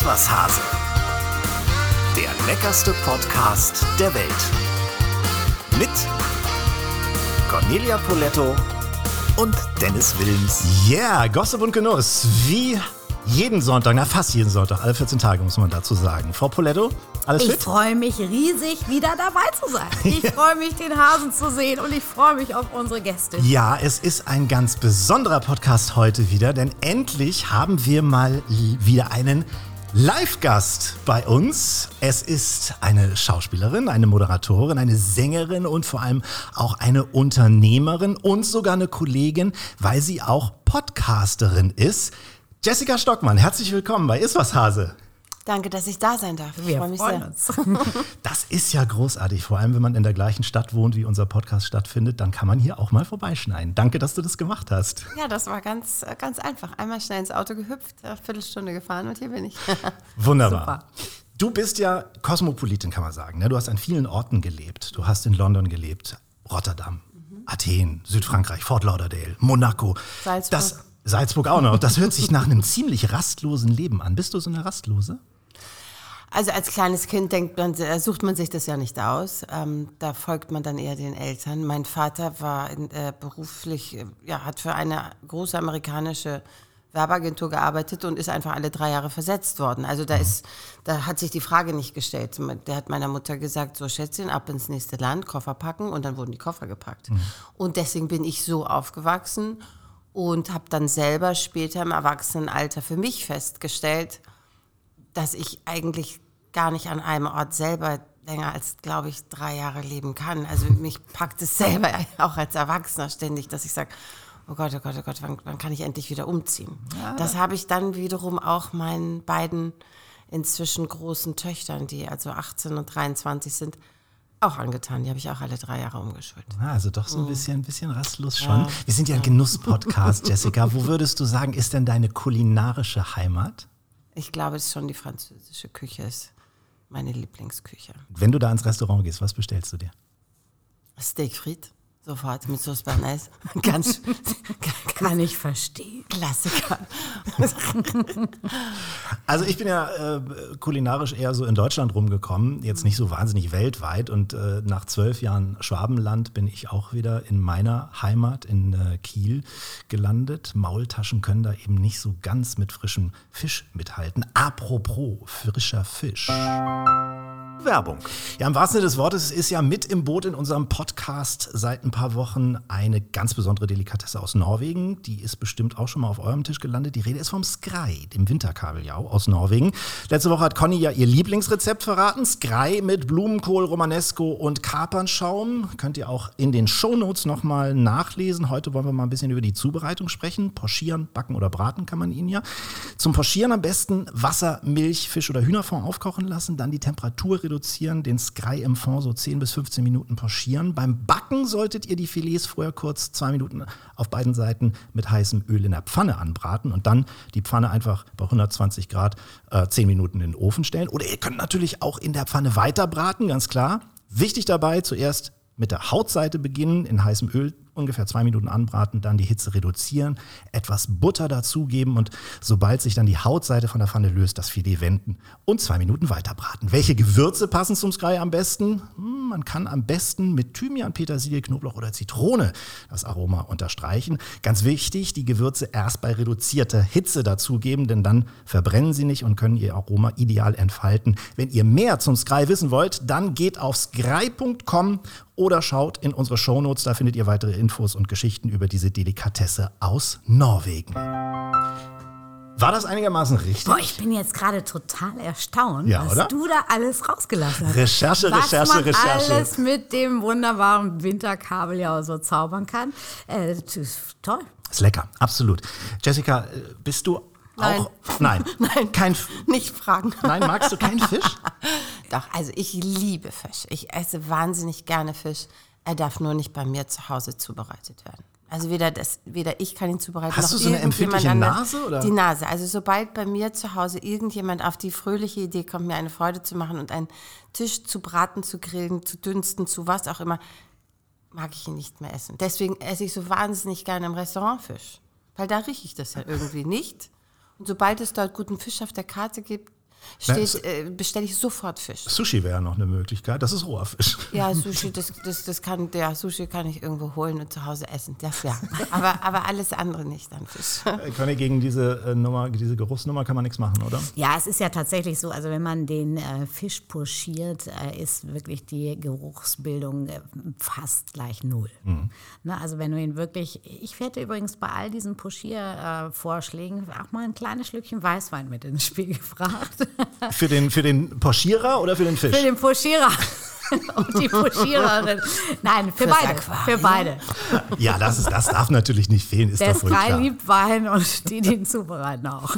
Iswas Hase. Der leckerste Podcast der Welt. Mit Cornelia Poletto und Dennis Wilms. Yeah, Gossip und Genuss. Wie jeden Sonntag, na fast jeden Sonntag, alle 14 Tage muss man dazu sagen. Frau Poletto, alles Ich fit? freue mich riesig, wieder dabei zu sein. Ich freue mich, den Hasen zu sehen und ich freue mich auf unsere Gäste. Ja, es ist ein ganz besonderer Podcast heute wieder, denn endlich haben wir mal wieder einen Live-Gast bei uns. Es ist eine Schauspielerin, eine Moderatorin, eine Sängerin und vor allem auch eine Unternehmerin und sogar eine Kollegin, weil sie auch Podcasterin ist. Jessica Stockmann, herzlich willkommen bei Iswas Hase. Danke, dass ich da sein darf. Ich Wir freue mich freuen sehr. uns. Das ist ja großartig, vor allem wenn man in der gleichen Stadt wohnt, wie unser Podcast stattfindet, dann kann man hier auch mal vorbeischneiden. Danke, dass du das gemacht hast. Ja, das war ganz, ganz einfach. Einmal schnell ins Auto gehüpft, eine Viertelstunde gefahren und hier bin ich. Wunderbar. Super. Du bist ja Kosmopolitin, kann man sagen. ne? Du hast an vielen Orten gelebt. Du hast in London gelebt, Rotterdam, Athen, Südfrankreich, Fort Lauderdale, Monaco. Salzburg. Das, Salzburg auch noch. Das hört sich nach einem ziemlich rastlosen Leben an. Bist du so eine Rastlose? Also als kleines Kind denkt man, äh, sucht man sich das ja nicht aus. Ähm, da folgt man dann eher den Eltern. Mein Vater war in, äh, beruflich, äh, ja, hat für eine große amerikanische Werbeagentur gearbeitet und ist einfach alle drei Jahre versetzt worden. Also da ist, da hat sich die Frage nicht gestellt. Der hat meiner Mutter gesagt, so Schätzchen, ab ins nächste Land, Koffer packen und dann wurden die Koffer gepackt. Und deswegen bin ich so aufgewachsen und habe dann selber später im Erwachsenenalter für mich festgestellt, dass ich eigentlich gar nicht an einem Ort selber länger als, glaube ich, drei Jahre leben kann. Also mich packt es selber auch als Erwachsener ständig, dass ich sage, oh Gott, oh Gott, oh Gott, wann, wann kann ich endlich wieder umziehen? Das habe ich dann wiederum auch meinen beiden inzwischen großen Töchtern, die also 18 und 23 sind, auch angetan. Die habe ich auch alle drei Jahre umgeschult. Ah, also doch so ein bisschen, ein bisschen rastlos schon. Wir sind ja ein Genuss-Podcast, Jessica. Wo würdest du sagen, ist denn deine kulinarische Heimat? Ich glaube, dass schon die französische Küche ist meine Lieblingsküche. Wenn du da ins Restaurant gehst, was bestellst du dir? Steak frites, sofort mit Sauce Bernays. Ganz Kann ich verstehen. Klassiker. Also ich bin ja äh, kulinarisch eher so in Deutschland rumgekommen, jetzt nicht so wahnsinnig weltweit. Und äh, nach zwölf Jahren Schwabenland bin ich auch wieder in meiner Heimat in äh, Kiel gelandet. Maultaschen können da eben nicht so ganz mit frischem Fisch mithalten. Apropos frischer Fisch. Werbung. Ja, im wahrsten Sinne des Wortes ist ja mit im Boot in unserem Podcast seit ein paar Wochen eine ganz besondere Delikatesse aus Norwegen. Die ist bestimmt auch schon mal auf eurem Tisch gelandet. Die Rede ist vom Skrei, dem Winterkabeljau aus Norwegen. Letzte Woche hat Conny ja ihr Lieblingsrezept verraten. Skrei mit Blumenkohl, Romanesco und Kapernschaum. Könnt ihr auch in den Shownotes nochmal nachlesen. Heute wollen wir mal ein bisschen über die Zubereitung sprechen. Pochieren, backen oder braten kann man ihn ja. Zum Pochieren am besten Wasser, Milch, Fisch oder Hühnerfond aufkochen lassen, dann die Temperatur reduzieren, den Skrei im Fond so 10 bis 15 Minuten pochieren. Beim Backen solltet ihr die Filets vorher kurz zwei Minuten auf beiden Seiten mit heißem Öl in der Pfanne anbraten und dann die Pfanne einfach bei 120 Grad äh, 10 Minuten in den Ofen stellen. Oder ihr könnt natürlich auch in der Pfanne weiter braten, ganz klar. Wichtig dabei, zuerst mit der Hautseite beginnen, in heißem Öl ungefähr zwei Minuten anbraten, dann die Hitze reduzieren, etwas Butter dazugeben und sobald sich dann die Hautseite von der Pfanne löst, das Filet wenden und zwei Minuten weiter braten. Welche Gewürze passen zum Sky am besten? Hm, man kann am besten mit Thymian, Petersilie, Knoblauch oder Zitrone das Aroma unterstreichen. Ganz wichtig, die Gewürze erst bei reduzierter Hitze dazugeben, denn dann verbrennen sie nicht und können ihr Aroma ideal entfalten. Wenn ihr mehr zum Sky wissen wollt, dann geht auf sky.com oder schaut in unsere Shownotes, da findet ihr weitere Infos und Geschichten über diese Delikatesse aus Norwegen. War das einigermaßen richtig? Boah, ich bin jetzt gerade total erstaunt, Ja, was oder? du da alles rausgelassen hast. Recherche, was Recherche, man Recherche. alles mit dem wunderbaren Winterkabeljau so zaubern kann. Äh, toll. Ist lecker, absolut. Jessica, äh, bist du Nein. auch? Nein. Nein. Kein, F- Nicht fragen. nein, magst du keinen Fisch? Doch, also ich liebe Fisch. Ich esse wahnsinnig gerne Fisch. Er darf nur nicht bei mir zu Hause zubereitet werden. Also weder, das, weder ich kann ihn zubereiten, Hast noch du so eine empfindliche anders. Nase, oder? Die Nase. Also sobald bei mir zu Hause irgendjemand auf die fröhliche Idee kommt, mir eine Freude zu machen und einen Tisch zu braten, zu grillen, zu dünsten, zu was auch immer, mag ich ihn nicht mehr essen. Deswegen esse ich so wahnsinnig gerne im Restaurant Fisch. Weil da rieche ich das ja irgendwie nicht. Und sobald es dort guten Fisch auf der Karte gibt, steht, äh, bestelle ich sofort Fisch. Sushi wäre noch eine Möglichkeit. Das ist roher Fisch. Ja, Sushi, das, das, das kann, ja, Sushi kann ich irgendwo holen und zu Hause essen. Das ja. Aber, aber alles andere nicht an Fisch. Äh, Conny, gegen diese äh, Nummer, diese Geruchsnummer kann man nichts machen, oder? Ja, es ist ja tatsächlich so, also wenn man den äh, Fisch pochiert, äh, ist wirklich die Geruchsbildung äh, fast gleich null. Ne, also wenn du ihn wirklich, ich hätte übrigens bei all diesen Pochiervorschlägen auch mal ein kleines Schlückchen Weißwein mit ins Spiel gefragt. Für den, für den Pochierer oder für den Fisch? Für den Pochierer. Und die Pochiererin. Nein, für Fürs beide. Aquarium. Für beide. Ja, das, ist, das darf natürlich nicht fehlen, ist Der doch wohl Sky klar. liebt Wein und die, die ihn zubereiten auch.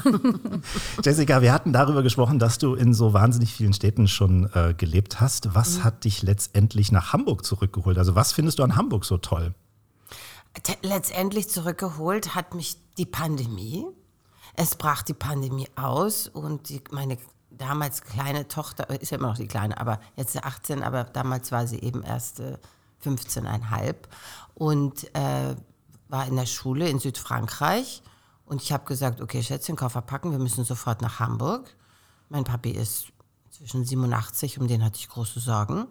Jessica, wir hatten darüber gesprochen, dass du in so wahnsinnig vielen Städten schon äh, gelebt hast. Was Mhm. hat dich letztendlich nach Hamburg zurückgeholt? Also was findest du an Hamburg so toll? Letztendlich zurückgeholt hat mich die Pandemie. Es brach die Pandemie aus und die, meine damals kleine Tochter, äh, ist ja immer noch die kleine, aber jetzt ist sie 18, aber damals war sie eben erst äh, 15,5 und äh, war in der Schule in Südfrankreich. Und ich habe gesagt, okay, Schätzchen, Koffer packen, wir müssen sofort nach Hamburg. Mein Papi ist zwischen 87, um den hatte ich große Sorgen.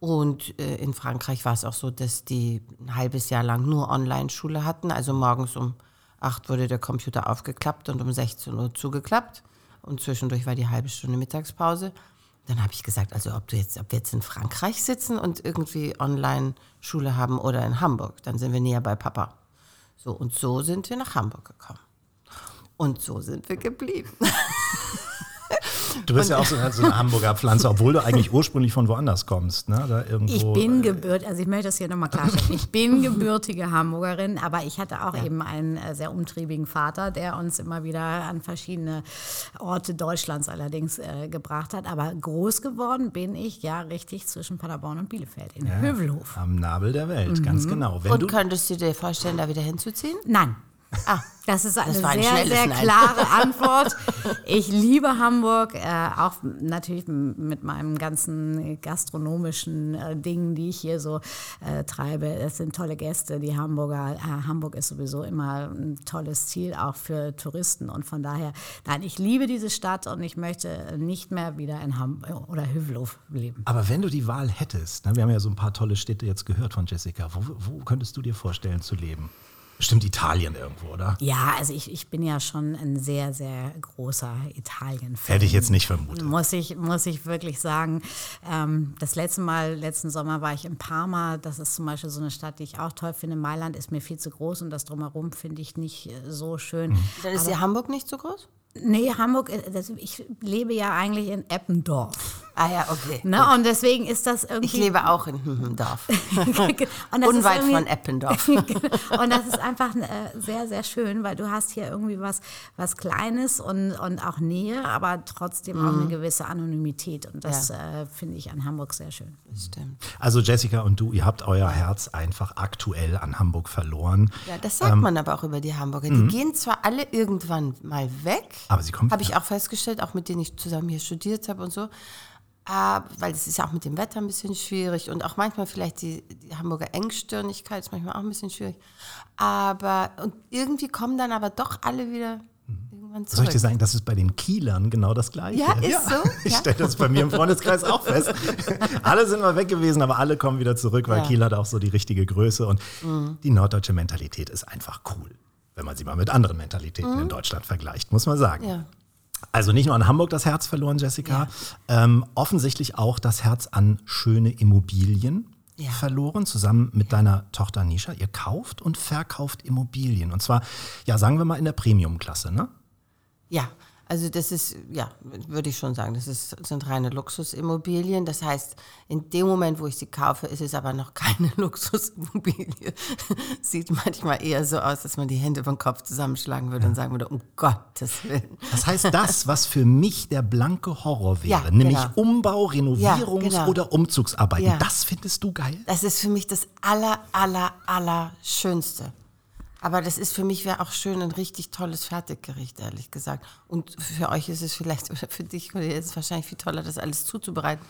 Und äh, in Frankreich war es auch so, dass die ein halbes Jahr lang nur Online-Schule hatten. Also morgens um 8 wurde der Computer aufgeklappt und um 16 Uhr zugeklappt. Und zwischendurch war die halbe Stunde Mittagspause. Dann habe ich gesagt, also ob, du jetzt, ob wir jetzt in Frankreich sitzen und irgendwie Online-Schule haben oder in Hamburg, dann sind wir näher bei Papa. So, und so sind wir nach Hamburg gekommen. Und so sind wir geblieben. Du bist ja auch so, so eine Hamburger Pflanze, obwohl du eigentlich ursprünglich von woanders kommst. Ne? Da irgendwo, Ich bin gebürt, also ich möchte das hier nochmal klarstellen. Ich bin gebürtige Hamburgerin, aber ich hatte auch eben einen äh, sehr umtriebigen Vater, der uns immer wieder an verschiedene Orte Deutschlands allerdings äh, gebracht hat. Aber groß geworden bin ich ja richtig zwischen Paderborn und Bielefeld in Hövelhof. Am Nabel der Welt, ganz Mhm. genau. Wenn Und du, könntest du dir vorstellen, da wieder hinzuziehen? Nein. Ah, Das ist eine war ein sehr, schnelles sehr Nein. klare Antwort. Ich liebe Hamburg, äh, auch natürlich mit meinem ganzen gastronomischen äh, Dingen, die ich hier so äh, treibe. Es sind tolle Gäste, die Hamburger. Äh, Hamburg ist sowieso immer ein tolles Ziel, auch für Touristen. Und von daher, nein, ich liebe diese Stadt und ich möchte nicht mehr wieder in Hamburg oder Hüvelhof leben. aber wenn du die Wahl hättest, ne? wir haben ja so ein paar tolle Städte jetzt gehört von Jessica, wo, wo könntest du dir vorstellen zu leben? Bestimmt Italien irgendwo, oder? Ja, also ich, ich bin ja schon ein sehr, sehr großer Italien-Fan. Hätte ich jetzt nicht vermutet. Muss ich, muss ich wirklich sagen. Ähm, das letzte Mal, letzten Sommer war ich in Parma. Das ist zum Beispiel so eine Stadt, die ich auch toll finde. Mailand ist mir viel zu groß und das drumherum finde ich nicht äh, so schön. Mhm. dann ist dir Hamburg nicht so groß? Nee, Hamburg, äh, das, ich lebe ja eigentlich in Eppendorf. Ah ja, okay. Ne? Und deswegen ist das irgendwie. Ich lebe auch in Dorf. und das Unweit von Eppendorf. und das ist einfach äh, sehr, sehr schön, weil du hast hier irgendwie was, was Kleines und, und auch Nähe, aber trotzdem auch eine gewisse Anonymität. Und das äh, finde ich an Hamburg sehr schön. Stimmt. Also Jessica und du, ihr habt euer Herz einfach aktuell an Hamburg verloren. Ja, das sagt man aber auch über die Hamburger. Die gehen zwar alle irgendwann mal weg, Aber sie kommen habe ich auch festgestellt, auch mit denen ich zusammen hier studiert habe und so. Ah, weil es ist ja auch mit dem Wetter ein bisschen schwierig und auch manchmal vielleicht die, die Hamburger Engstirnigkeit ist manchmal auch ein bisschen schwierig. Aber und irgendwie kommen dann aber doch alle wieder irgendwann Soll ich zurück. dir sagen, das ist bei den Kielern genau das Gleiche? Ja, ist so? Ich Ja. stelle das bei mir im Freundeskreis auch fest. alle sind mal weg gewesen, aber alle kommen wieder zurück, weil Ja. Mhm. Kiel hat auch so die richtige Größe und die norddeutsche Mentalität ist einfach cool, wenn man sie mal mit anderen Mentalitäten in Deutschland vergleicht, muss man sagen. Mhm. Ja. Also nicht nur an Hamburg das Herz verloren, Jessica, ähm, offensichtlich auch das Herz an schöne Immobilien Ja. verloren, zusammen mit deiner Tochter Nisha. Ihr kauft und verkauft Immobilien. Und zwar, ja, sagen wir mal in der Premium-Klasse, ne? Ja, also das ist, ja, würde ich schon sagen, das ist, sind reine Luxusimmobilien. Das heißt, in dem Moment, wo ich sie kaufe, ist es aber noch keine Luxusimmobilie. Sieht manchmal eher so aus, dass man die Hände vom Kopf zusammenschlagen würde und sagen würde, um Gottes Willen. Das heißt, das, was für mich der blanke Horror wäre, Ja, nämlich genau. Umbau, Renovierungs- genau. oder Umzugsarbeiten, Ja. das findest du geil? Das ist für mich das aller, aller, aller Schönste. Aber das ist für mich wäre auch schön ein richtig tolles Fertiggericht, ehrlich gesagt. Und für euch ist es vielleicht, oder für dich ist es wahrscheinlich viel toller, das alles zuzubereiten.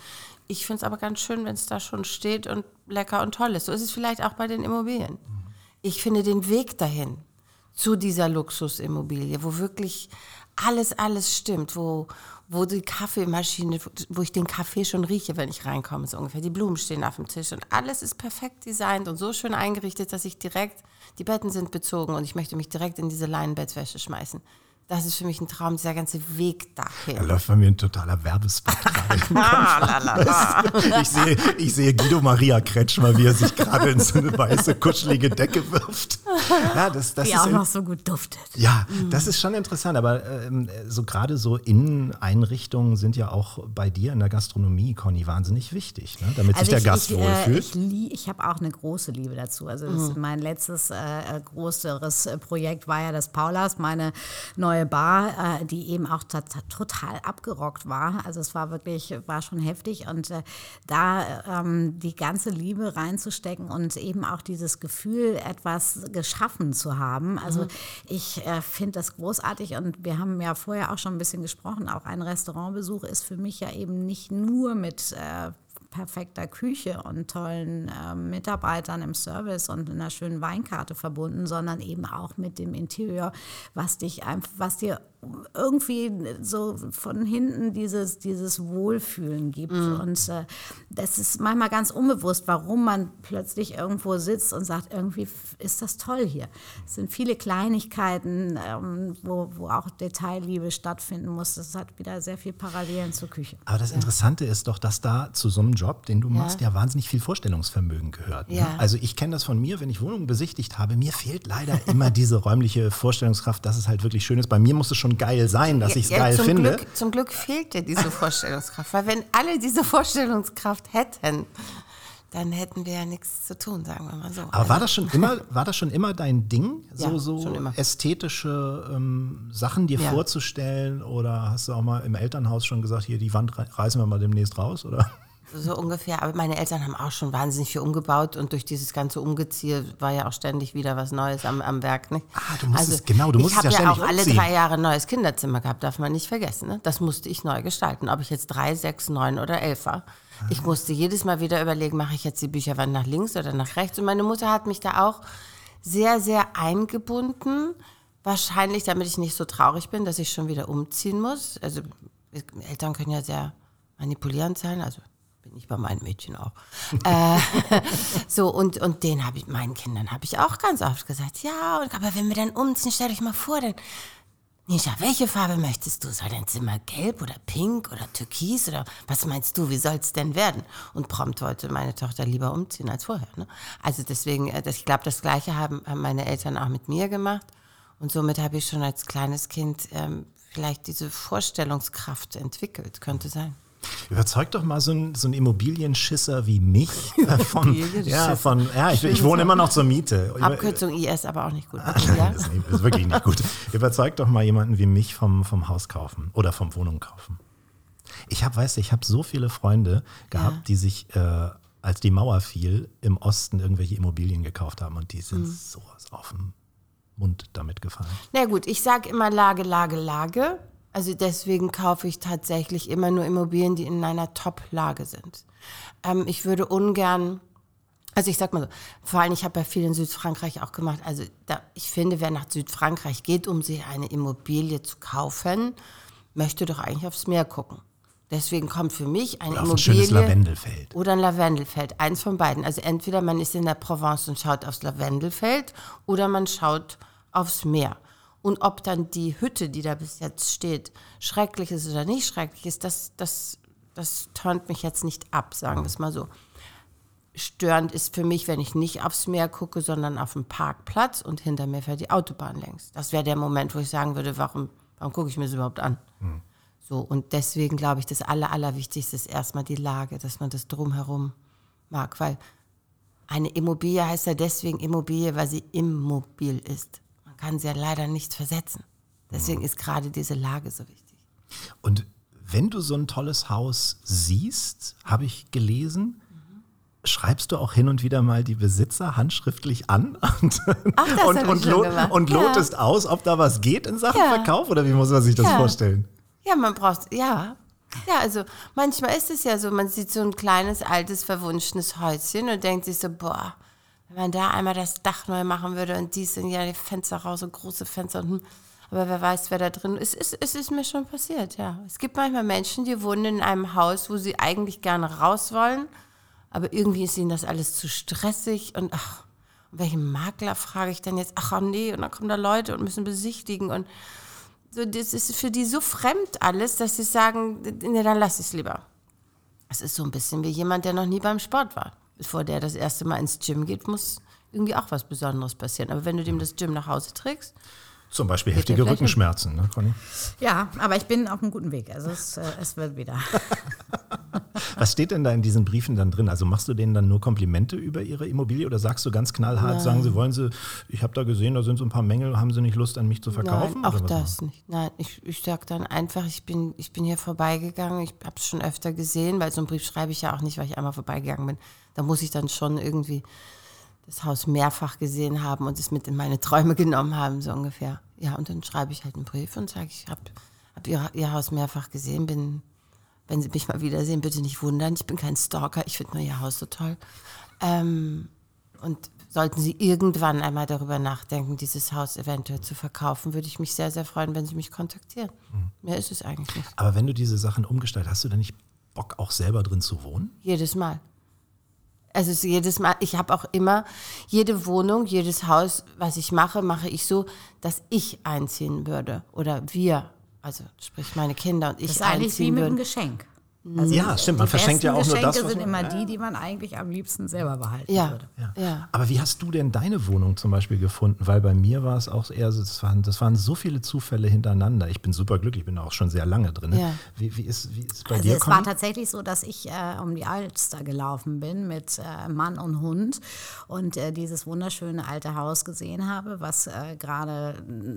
Ich finde es aber ganz schön, wenn es da schon steht und lecker und toll ist. So ist es vielleicht auch bei den Immobilien. Ich finde den Weg dahin zu dieser Luxusimmobilie, wo wirklich alles, alles stimmt, wo, wo die Kaffeemaschine, wo ich den Kaffee schon rieche, wenn ich reinkomme, so ungefähr. Die Blumen stehen auf dem Tisch und alles ist perfekt designt und so schön eingerichtet, dass ich direkt, die Betten sind bezogen und ich möchte mich direkt in diese Leinenbettwäsche schmeißen. Das ist für mich ein Traum, dieser ganze Weg dahin. Da läuft bei mir ein totaler Werbespot gerade Kopf. Ich sehe, ich sehe Guido Maria Kretschmer, wie er sich gerade in so eine weiße, kuschelige Decke wirft. Ja, das, das Die ist auch noch so gut duftet. Ja, das ist schon interessant, aber ähm, so gerade so Inneneinrichtungen sind ja auch bei dir in der Gastronomie, Conny, wahnsinnig wichtig, ne? damit also sich der Gast ich, wohlfühlt. Äh, ich, ich habe auch eine große Liebe dazu. Also mhm. mein letztes äh, äh größeres Projekt war ja das Paulas, meine neue neue Bar, äh, die eben auch total abgerockt war. Also es war wirklich, war schon heftig und äh, da ähm, die ganze Liebe reinzustecken und eben auch dieses Gefühl, etwas geschaffen zu haben. Also mhm. ich äh, finde das großartig und wir haben ja vorher auch schon ein bisschen gesprochen, auch ein Restaurantbesuch ist für mich ja eben nicht nur mit äh, perfekter Küche und tollen äh, Mitarbeitern im Service und einer schönen Weinkarte verbunden, sondern eben auch mit dem Interieur, was dich einfach, was dir irgendwie so von hinten dieses, dieses Wohlfühlen gibt. Mhm. Und äh, das ist manchmal ganz unbewusst, warum man plötzlich irgendwo sitzt und sagt, irgendwie ist das toll hier. Es sind viele Kleinigkeiten, ähm, wo, wo auch Detailliebe stattfinden muss. Das hat wieder sehr viel Parallelen zur Küche. Aber das Interessante ja. ist doch, dass da zu so einem Job, den du machst, ja, ja wahnsinnig viel Vorstellungsvermögen gehört. Ne? Ja. Also ich kenne das von mir, wenn ich Wohnungen besichtigt habe, mir fehlt leider immer diese räumliche Vorstellungskraft, dass es halt wirklich schön ist. Bei mir muss es schon schon geil sein, dass ich es ja, geil zum finde. Glück, zum Glück fehlt dir diese Vorstellungskraft, weil wenn alle diese Vorstellungskraft hätten, dann hätten wir ja nichts zu tun, sagen wir mal so. Aber also. war das schon immer, war das schon immer dein Ding, so, ja, so ästhetische ähm, Sachen dir ja. vorzustellen? Oder hast du auch mal im Elternhaus schon gesagt, hier die Wand reißen wir mal demnächst raus? Oder? So ungefähr. Aber meine Eltern haben auch schon wahnsinnig viel umgebaut und durch dieses ganze Umgeziehe war ja auch ständig wieder was Neues am, am Werk. Ne? Ah, du musst also, es, genau, du musst es ja ständig Ich habe ja auch alle drei Jahre ein neues Kinderzimmer gehabt, darf man nicht vergessen. Ne? Das musste ich neu gestalten, ob ich jetzt drei, sechs, neun oder elf war. Ich musste jedes Mal wieder überlegen, mache ich jetzt die Bücherwand nach links oder nach rechts. Und meine Mutter hat mich da auch sehr, sehr eingebunden. Wahrscheinlich, damit ich nicht so traurig bin, dass ich schon wieder umziehen muss. Also Eltern können ja sehr manipulierend sein. Also bin ich bei meinen Mädchen auch. äh, so, und, und den habe ich, meinen Kindern habe ich auch ganz oft gesagt, ja, und, aber wenn wir dann umziehen, stell euch mal vor, dann, Nisha, welche Farbe möchtest du? Soll dein Zimmer gelb oder pink oder türkis oder was meinst du, wie soll es denn werden? Und prompt wollte meine Tochter lieber umziehen als vorher. Ne? Also deswegen, äh, ich glaube, das Gleiche haben, haben meine Eltern auch mit mir gemacht. Und somit habe ich schon als kleines Kind ähm, vielleicht diese Vorstellungskraft entwickelt, könnte sein. Überzeug doch mal so ein, so Immobilienschisser wie mich. Äh, von, ja, von, ja ich, ich, wohne immer noch zur Miete. Abkürzung IS aber auch nicht gut. Ah, nein, ist, nicht, ist, wirklich nicht gut. Überzeug doch mal jemanden wie mich vom, vom Haus kaufen oder vom Wohnung kaufen. Ich habe, weißt du, ich habe so viele Freunde gehabt, ja. die sich, äh, als die Mauer fiel, im Osten irgendwelche Immobilien gekauft haben und die sind mhm. sowas auf dem Mund damit gefallen. Na gut, ich sage immer Lage, Lage, Lage. Also deswegen kaufe ich tatsächlich immer nur Immobilien, die in einer Top-Lage sind. Ähm, ich würde ungern, also ich sag mal so, vor allem ich habe ja viel in Südfrankreich auch gemacht. Also da, ich finde, wer nach Südfrankreich geht, um sich eine Immobilie zu kaufen, möchte doch eigentlich aufs Meer gucken. Deswegen kommt für mich eine oder Immobilie ein Lavendelfeld. oder ein Lavendelfeld, eins von beiden. Also entweder man ist in der Provence und schaut aufs Lavendelfeld oder man schaut aufs Meer. Und ob dann die Hütte, die da bis jetzt steht, schrecklich ist oder nicht schrecklich ist, das, das, das turnt mich jetzt nicht ab, sagen wir es mal so. Störend ist für mich, wenn ich nicht aufs Meer gucke, sondern auf den Parkplatz und hinter mir fährt die Autobahn längs. Das wäre der Moment, wo ich sagen würde, warum, warum gucke ich mir das überhaupt an? Mhm. So, und deswegen glaube ich, das Aller, Allerwichtigste ist erstmal die Lage, dass man das drumherum mag, weil eine Immobilie heißt ja deswegen Immobilie, weil sie immobil ist kann sie ja leider nicht versetzen. Deswegen ist gerade diese Lage so wichtig. Und wenn du so ein tolles Haus siehst, habe ich gelesen, schreibst du auch hin und wieder mal die Besitzer handschriftlich an und, Ach, und, und, lo und lotest ja. aus, ob da was geht in Sachen ja. Verkauf oder wie muss man sich das ja. vorstellen? Ja, man braucht, ja. Ja, also manchmal ist es ja so, man sieht so ein kleines, altes, verwunschenes Häuschen und denkt sich so, boah, wenn man da einmal das Dach neu machen würde und dies sind ja die Fenster raus und große Fenster und aber wer weiß, wer da drin ist. Es ist, es ist mir schon passiert, ja. Es gibt manchmal Menschen, die wohnen in einem Haus, wo sie eigentlich gerne raus wollen, aber irgendwie ist ihnen das alles zu stressig und ach, welchen Makler frage ich denn jetzt? Ach oh nee, und dann kommen da Leute und müssen besichtigen und so, das ist für die so fremd alles, dass sie sagen, nee, dann lass es lieber. Es ist so ein bisschen wie jemand, der noch nie beim Sport war. Bevor der das erste Mal ins Gym geht, muss irgendwie auch was Besonderes passieren. Aber wenn du dem das Gym nach Hause trägst, zum Beispiel heftige Rückenschmerzen, ne, Conny? Ja, aber ich bin auf einem guten Weg. Also es, äh, es wird wieder. Was steht denn da in diesen Briefen dann drin? Also machst du denen dann nur Komplimente über ihre Immobilie oder sagst du ganz knallhart, Nein. sagen sie, wollen sie, ich habe da gesehen, da sind so ein paar Mängel, haben sie nicht Lust an mich zu verkaufen? Nein, auch das nicht. Nein, ich, ich sage dann einfach, ich bin, ich bin hier vorbeigegangen, ich habe es schon öfter gesehen, weil so einen Brief schreibe ich ja auch nicht, weil ich einmal vorbeigegangen bin. Da muss ich dann schon irgendwie das Haus mehrfach gesehen haben und es mit in meine Träume genommen haben, so ungefähr. Ja, und dann schreibe ich halt einen Brief und sage, ich habe hab ihr, ihr Haus mehrfach gesehen, bin, wenn Sie mich mal wiedersehen, bitte nicht wundern, ich bin kein Stalker, ich finde nur Ihr Haus so toll. Ähm, und sollten Sie irgendwann einmal darüber nachdenken, dieses Haus eventuell zu verkaufen, würde ich mich sehr, sehr freuen, wenn Sie mich kontaktieren. Mhm. Mehr ist es eigentlich nicht. Aber wenn du diese Sachen umgestaltet, hast du dann nicht Bock, auch selber drin zu wohnen? Jedes Mal. Also jedes Mal, ich habe auch immer jede Wohnung, jedes Haus, was ich mache, mache ich so, dass ich einziehen würde oder wir, also sprich meine Kinder und ich das ist eigentlich wie mit einem Geschenk. Also ja, stimmt. Man verschenkt ja auch Geschenke nur das. Geschenke sind immer die, die man eigentlich am liebsten selber behalten ja, würde. Ja. ja. Aber wie hast du denn deine Wohnung zum Beispiel gefunden? Weil bei mir war es auch eher so, das waren, das waren so viele Zufälle hintereinander. Ich bin super glücklich, ich bin auch schon sehr lange drin. Ja. Wie, wie, ist, wie ist es bei also dir? Es war tatsächlich so, dass ich äh, um die Alster gelaufen bin mit äh, Mann und Hund und äh, dieses wunderschöne alte Haus gesehen habe, was äh, gerade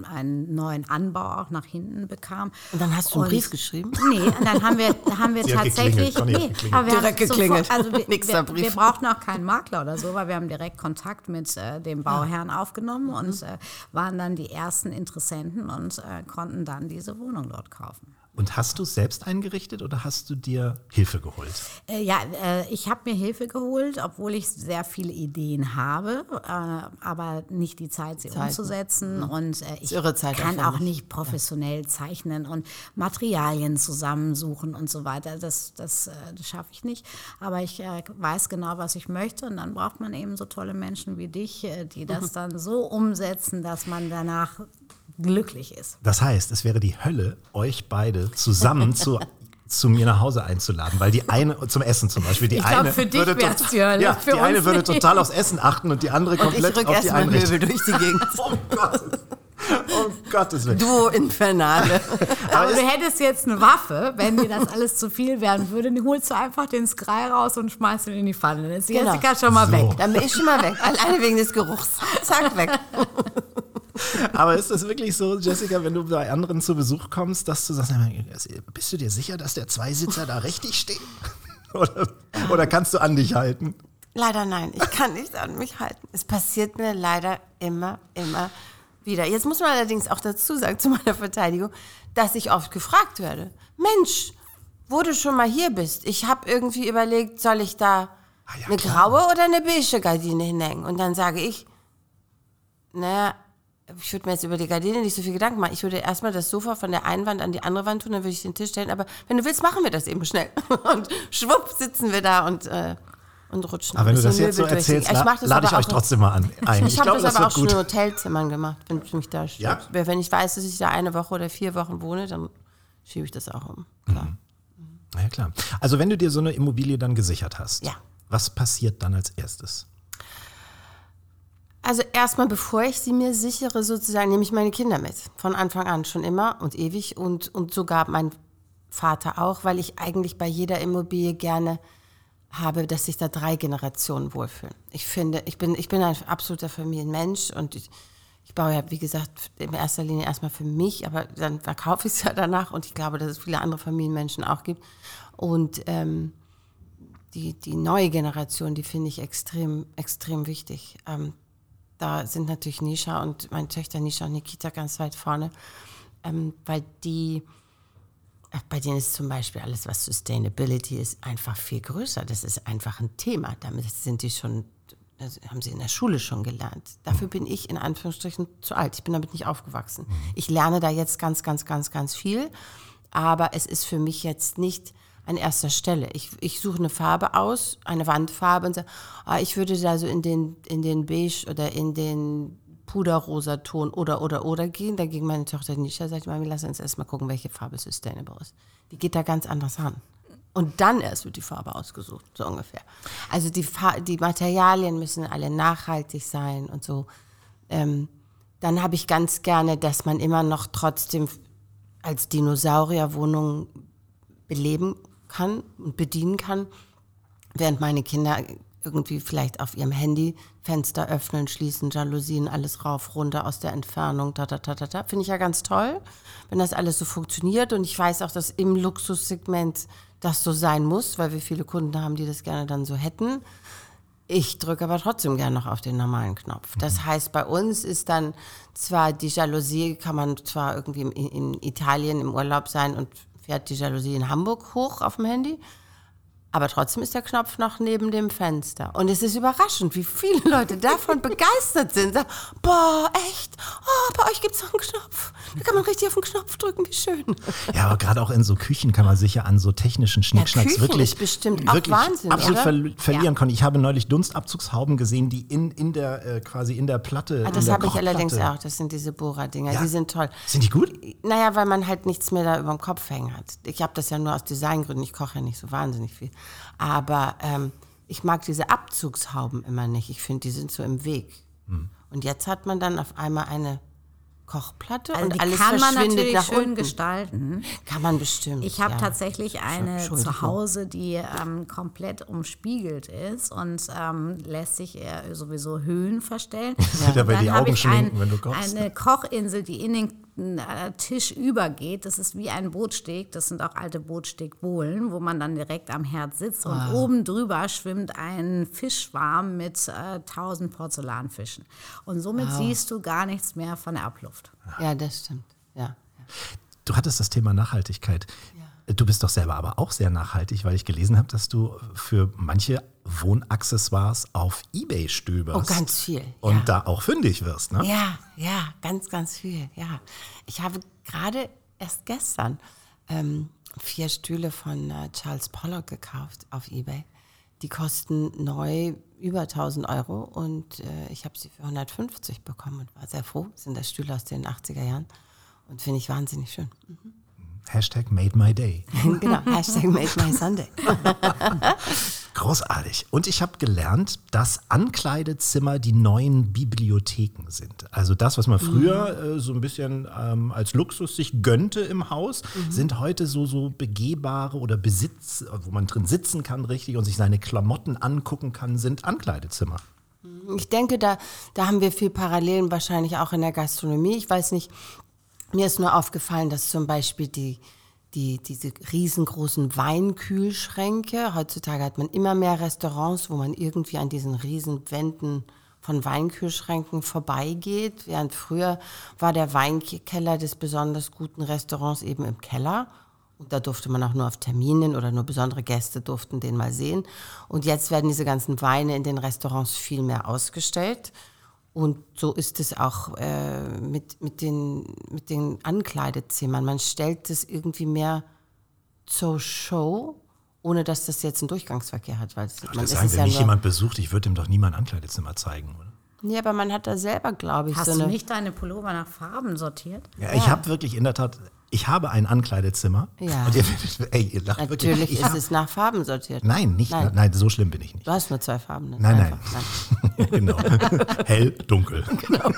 einen neuen Anbau auch nach hinten bekam. Und dann hast du einen und, Brief geschrieben? Nee, und dann haben wir, haben wir tatsächlich nee, aber wir direkt geklingelt. Sofort, also wir, wir, wir, brauchten auch keinen Makler oder so, weil wir haben direkt Kontakt mit äh, dem Bauherrn ja. aufgenommen mhm. und äh, waren dann die ersten Interessenten und äh, konnten dann diese Wohnung dort kaufen. Und hast du es selbst eingerichtet oder hast du dir Hilfe geholt? Äh, ja, äh, ich habe mir Hilfe geholt, obwohl ich sehr viele Ideen habe, äh, aber nicht die Zeit, sie Zeit. umzusetzen. Mhm. Und äh, ich kann auch nicht professionell ja. zeichnen und Materialien zusammensuchen und so weiter. Das, das, äh, das schaffe ich nicht. Aber ich äh, weiß genau, was ich möchte. Und dann braucht man eben so tolle Menschen wie dich, die das mhm. dann so umsetzen, dass man danach glücklich ist. Das heißt, es wäre die Hölle, euch beide zusammen zu zu mir nach Hause einzuladen, weil die eine zum Essen zum Beispiel, die ich eine glaub, für dich würde total, die Hölle, ja, die eine würde total aufs Essen achten und die andere komplett und ich auf die Einrichtung. Möbel durch die Gegend. oh Gott. Oh Gottes Willen. Du Infernale. Aber, Aber du hättest jetzt eine Waffe, wenn dir das alles zu viel werden würde, dann holst du einfach den Skrei raus und schmeißt ihn in die Pfanne. Dann ist die genau. Jessica schon mal so. weg. Dann bin ich schon mal weg. Alleine wegen des Geruchs. Zack, weg. Aber ist das wirklich so, Jessica, wenn du bei anderen zu Besuch kommst, dass du sagst, bist du dir sicher, dass der Zweisitzer da richtig steht? Oder, oder kannst du an dich halten? Leider nein, ich kann nicht an mich halten. Es passiert mir leider immer, immer wieder. Jetzt muss man allerdings auch dazu sagen, zu meiner Verteidigung, dass ich oft gefragt werde, Mensch, wo du schon mal hier bist, ich habe irgendwie überlegt, soll ich da ah ja, eine klar. graue oder eine beige Gardine hinhängen? Und dann sage ich, naja, ich würde mir jetzt über die Gardine nicht so viel Gedanken machen. Ich würde erstmal das Sofa von der einen Wand an die andere Wand tun, dann würde ich den Tisch stellen. Aber wenn du willst, machen wir das eben schnell. Und schwupp sitzen wir da und, äh, und rutschen. Aber wenn du das jetzt so erzählst, ich la lade ich euch trotzdem mal an. Ein. Ich, ich habe das, das aber auch gut. schon in Hotelzimmern gemacht, wenn du mich da ja? Wenn ich weiß, dass ich da eine Woche oder vier Wochen wohne, dann schiebe ich das auch um. Klar. Mhm. Na ja, klar. Also wenn du dir so eine Immobilie dann gesichert hast, ja. was passiert dann als erstes? Also erstmal, bevor ich sie mir sichere, sozusagen, nehme ich meine Kinder mit. Von Anfang an schon immer und ewig und, und sogar mein Vater auch, weil ich eigentlich bei jeder Immobilie gerne habe, dass sich da drei Generationen wohlfühlen. Ich finde, ich bin, ich bin ein absoluter Familienmensch und ich, ich baue ja, wie gesagt, in erster Linie erstmal für mich, aber dann verkaufe ich es ja danach und ich glaube, dass es viele andere Familienmenschen auch gibt. Und ähm, die, die neue Generation, die finde ich extrem, extrem wichtig. Ähm, da sind natürlich Nisha und meine Töchter Nisha und Nikita ganz weit vorne, ähm, weil die, äh, bei denen ist zum Beispiel alles, was Sustainability ist, einfach viel größer. Das ist einfach ein Thema. Damit sind die schon also haben sie in der Schule schon gelernt. Dafür bin ich in Anführungsstrichen zu alt. Ich bin damit nicht aufgewachsen. Ich lerne da jetzt ganz, ganz, ganz, ganz viel. Aber es ist für mich jetzt nicht an erster Stelle. Ich, ich suche eine Farbe aus, eine Wandfarbe und sage, ah, ich würde da so in den, in den Beige oder in den Puderrosaton oder, oder, oder gehen. Da ging meine Tochter Nisha, sagt, Mami, lass uns erst mal gucken, welche Farbe sustainable ist. Die geht da ganz anders ran. Und dann erst wird die Farbe ausgesucht, so ungefähr. Also die, die Materialien müssen alle nachhaltig sein und so. Ähm, dann habe ich ganz gerne, dass man immer noch trotzdem als Dinosaurierwohnung beleben kann und bedienen kann, während meine Kinder irgendwie vielleicht auf ihrem Handy Fenster öffnen, schließen, Jalousien, alles rauf, runter aus der Entfernung, ta, ta, ta, ta, ta. Finde ich ja ganz toll, wenn das alles so funktioniert. Und ich weiß auch, dass im Luxussegment das so sein muss, weil wir viele Kunden haben, die das gerne dann so hätten. Ich drücke aber trotzdem gerne noch auf den normalen Knopf. Das heißt, bei uns ist dann zwar die Jalousie, kann man zwar irgendwie in, in Italien im Urlaub sein und fährt die Jalousie in Hamburg hoch auf dem Handy, aber trotzdem ist der Knopf noch neben dem Fenster. Und es ist überraschend, wie viele Leute davon begeistert sind. Sagen, boah, echt? Oh, bei euch gibt es noch einen Knopf. Da kann man richtig auf den Knopf drücken, wie schön. Ja, aber gerade auch in so Küchen kann man sich ja an so technischen Schnickschnacks Küchen wirklich, ist bestimmt auch wirklich Wahnsinn, absolut ver verlieren können. Ich habe neulich Dunstabzugshauben gesehen, die in, in der, äh, quasi in der Platte. Ah, das habe ich allerdings auch. Das sind diese Bohrer-Dinger. Ja. Die sind toll. Sind die gut? Naja, weil man halt nichts mehr da über dem Kopf hängen hat. Ich habe das ja nur aus Designgründen. Ich koche ja nicht so wahnsinnig viel. Aber ähm, ich mag diese Abzugshauben immer nicht. Ich finde, die sind so im Weg. Hm. Und jetzt hat man dann auf einmal eine Kochplatte Also und die alles kann man verschwindet natürlich nach schön unten. gestalten. Kann man bestimmt. Ich habe ja. tatsächlich eine zu Hause, die ähm, komplett umspiegelt ist und ähm, lässt sich eher sowieso Höhen verstellen. Ja. dabei Dann die habe Augen ich schminken, wenn du kochst. eine Kochinsel, die in den äh, Tisch übergeht. Das ist wie ein Bootsteg. Das sind auch alte Bootstegbohlen, wo man dann direkt am Herd sitzt. Und oben drüber schwimmt ein Fischschwarm mit äh, tausend Porzellanfischen. Und somit siehst du gar nichts mehr von der Abluft. Ja, das stimmt. Ja. Du hattest das Thema Nachhaltigkeit. Du bist doch selber aber auch sehr nachhaltig, weil ich gelesen habe, dass du für manche Wohnaccessoires auf Ebay stöberst. Oh, ganz viel. Und ja. da auch fündig wirst, ne? Ja, ja, ganz, ganz viel. Ja, ich habe gerade erst gestern ähm, vier Stühle von äh, Charles Pollock gekauft auf eBay. Die kosten neu über 1000 Euro und äh, ich habe sie für 150 bekommen und war sehr froh. Das sind das Stühle aus den 80er Jahren und finde ich wahnsinnig schön. Hashtag made my day. genau, Hashtag Made My Sunday. Großartig. Und ich habe gelernt, dass Ankleidezimmer die neuen Bibliotheken sind. Also das, was man früher äh, so ein bisschen ähm, als Luxus sich gönnte im Haus, sind heute so, so begehbare oder Besitz, wo man drin sitzen kann richtig und sich seine Klamotten angucken kann, sind Ankleidezimmer. Ich denke, da, da haben wir viel Parallelen wahrscheinlich auch in der Gastronomie. Ich weiß nicht, mir ist nur aufgefallen, dass zum Beispiel die, die, diese riesengroßen Weinkühlschränke, heutzutage hat man immer mehr Restaurants, wo man irgendwie an diesen riesen Wänden von Weinkühlschränken vorbeigeht, während früher war der Weinkeller des besonders guten Restaurants eben im Keller. Da durfte man auch nur auf Terminen oder nur besondere Gäste durften den mal sehen. Und jetzt werden diese ganzen Weine in den Restaurants viel mehr ausgestellt. Und so ist es auch äh, mit, mit, den, mit den Ankleidezimmern. Man stellt es irgendwie mehr zur Show, ohne dass das jetzt einen Durchgangsverkehr hat. Weil es, man sagen, wenn ja mich jemand besucht, ich würde ihm doch nie mein Ankleidezimmer zeigen, oder? ja, aber man hat da selber, glaube ich, Hast so du nicht deine Pullover nach Farben sortiert? Ja, ich habe wirklich in der Tat, ich habe ein Ankleidezimmer. Ja. Und ihr, ey, ihr lacht wirklich. Natürlich Ich ist hab, es nach Farben sortiert. nein, nicht, nein. Nein. so schlimm bin ich nicht. Du hast nur zwei Farben. ne? Nein, nein. Einfach. genau. Hell, dunkel. Genau.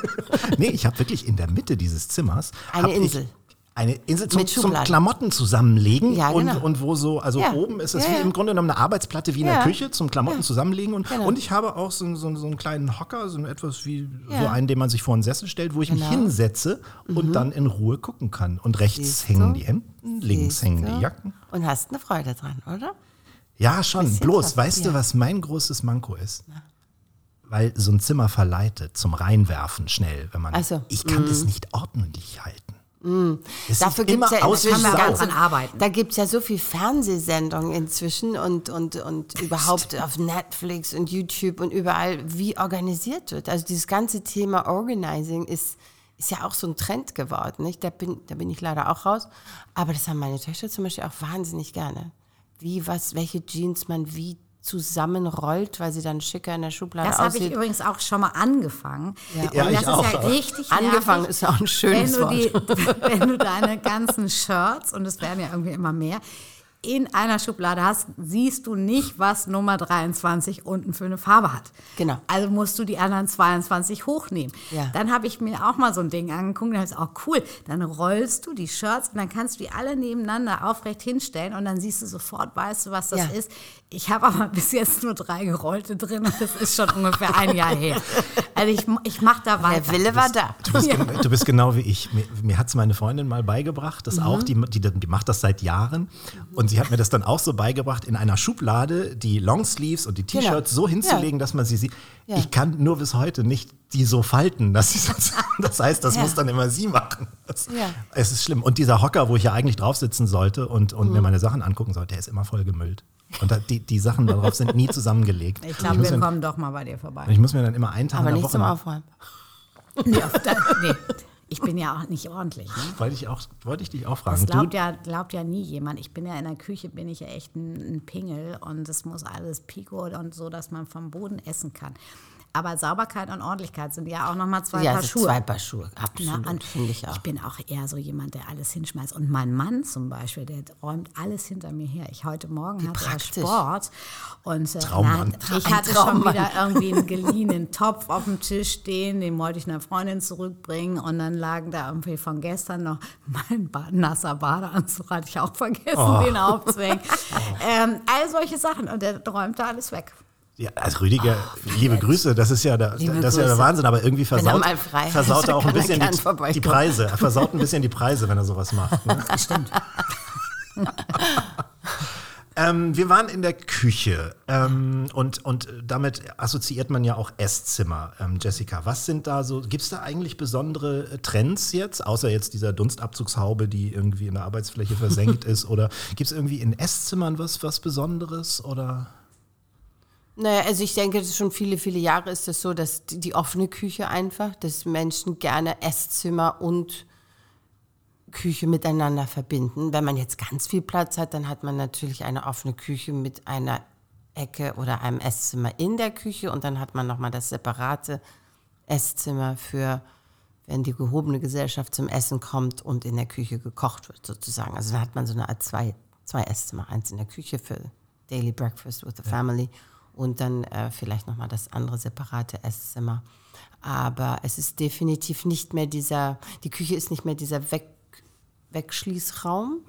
nee, ich habe wirklich in der Mitte dieses Zimmers Eine Insel. Ich eine Insel zum, zum. Klamotten zusammenlegen Ja, und, genau. und wo so, also Ja. oben ist es Ja, wie im Grunde genommen eine Arbeitsplatte wie in der. Küche zum Klamotten zusammenlegen und, Genau. und ich habe auch so, so, so einen kleinen Hocker, so etwas wie so einen, den man sich vor einen Sessel stellt, wo ich mich Genau. Mhm. hinsetze und dann in Ruhe gucken kann. Und rechts Siehst hängen du? die Hemden, links Siehst hängen du? die Jacken. Und hast eine Freude dran, oder? Ja, schon. Bloß, weißt du, was mein großes Manko ist? Weil so ein Zimmer verleitet zum Reinwerfen schnell, wenn man. Ach so, Ich kann Mhm. das nicht ordentlich halten. Es Dafür gibt es ja Sau. ganz an arbeiten. Da gibt es ja so viel Fernsehsendungen inzwischen und, und, und überhaupt auf Netflix und YouTube und überall, wie organisiert wird. Also dieses ganze Thema Organizing ist, ist ja auch so ein Trend geworden. Nicht? Da, bin, da bin ich leider auch raus. Aber das haben meine Töchter zum Beispiel auch wahnsinnig gerne. Wie, was, welche Jeans man wie zusammenrollt, weil sie dann schicker in der Schublade Das habe ich aussieht. übrigens auch schon mal angefangen. Ja, und ich das auch. ist ja richtig Angefangen nervig, ist auch ein schönes wenn du, die, Wort. wenn du deine ganzen Shirts, und es werden ja irgendwie immer mehr, in einer Schublade hast, siehst du nicht, was Nummer 23 unten für eine Farbe hat. Genau. Also musst du die anderen 22 hochnehmen. Ja. Dann habe ich mir auch mal so ein Ding angeguckt, dann ist auch cool. Dann rollst du die Shirts und dann kannst du die alle nebeneinander aufrecht hinstellen und dann siehst du sofort, weißt du, was das Ja. ist. Ich habe aber bis jetzt nur drei gerollte drin und das ist schon ungefähr ein Jahr her. Also ich, ich mache da weiter. Der Wille war da. Du bist, gen- du bist genau wie ich. Mir, mir hat es meine Freundin mal beigebracht, das auch, die, die, die macht das seit Jahren. Und sie hat mir das dann auch so beigebracht, in einer Schublade die Longsleeves und die T-Shirts Genau. so hinzulegen, dass man sie sieht. Ja. Ich kann nur bis heute nicht die so falten. Dass sie sonst, das heißt, das Ja. muss dann immer sie machen. Das, Ja. Es ist schlimm. Und dieser Hocker, wo ich ja eigentlich drauf sitzen sollte und, und mir Mhm. meine Sachen angucken sollte, der ist immer voll gemüllt. Und da, die, die Sachen darauf sind nie zusammengelegt. Ich glaube, wir mir, kommen doch mal bei dir vorbei. ich muss mir dann immer einen Tag Aber in der nicht Woche zum. Aufräumen. Nee, auf nee. Ich bin ja auch nicht ordentlich. Ne? Wollte ich, auch, wollte ich dich auch fragen. Das Du, glaubt ja, glaubt ja nie jemand. Ich bin ja in der Küche, bin ich ja echt ein, ein Pingel und es muss alles pico und so, dass man vom Boden essen kann. Aber Sauberkeit und Ordentlichkeit sind ja auch nochmal zwei Ja, Paar Schuhe. zwei Paar Schuhe, absolut, finde ich auch. Ich bin auch eher so jemand, der alles hinschmeißt. Und mein Mann zum Beispiel, der räumt alles hinter mir her. Ich heute Morgen hatte er praktisch. Sport und äh, Traummann. na, ich hatte schon Traummann. wieder irgendwie einen geliehenen Topf auf dem Tisch stehen, den wollte ich einer Freundin zurückbringen und dann lagen da irgendwie von gestern noch mein ba nasser Badeanzug, hatte ich auch vergessen, Oh. den aufzuhängen. Ähm, all solche Sachen und der räumt da alles weg. Ja, also Rüdiger, liebe Grüße, das ist ja der, Liebe das ist ja der. Wahnsinn, aber irgendwie er versaut, versaut er auch ein bisschen die, die Preise. Er versaut ein bisschen die Preise, wenn er sowas macht. Ne? Stimmt. Ähm, wir waren in der Küche ähm, und, und damit assoziiert man ja auch Esszimmer. Ähm, Jessica, was sind da so, gibt es da eigentlich besondere äh, Trends jetzt, außer jetzt dieser Dunstabzugshaube, die irgendwie in der Arbeitsfläche versenkt ist? Oder gibt es irgendwie in Esszimmern was, was Besonderes? Oder? Naja, also ich denke, das schon viele, viele Jahre ist es so, dass die, die offene Küche einfach, dass Menschen gerne Esszimmer und Küche miteinander verbinden. Wenn man jetzt ganz viel Platz hat, dann hat man natürlich eine offene Küche mit einer Ecke oder einem Esszimmer in der Küche und dann hat man nochmal das separate Esszimmer für, wenn die gehobene Gesellschaft zum Essen kommt und in der Küche gekocht wird sozusagen. Also dann hat man so eine Art zwei, zwei Esszimmer, eins in der Küche für Daily Breakfast with the Family und dann äh, vielleicht nochmal das andere separate Esszimmer. Aber es ist definitiv nicht mehr dieser, die Küche ist nicht mehr dieser Weg, Wegschließraum.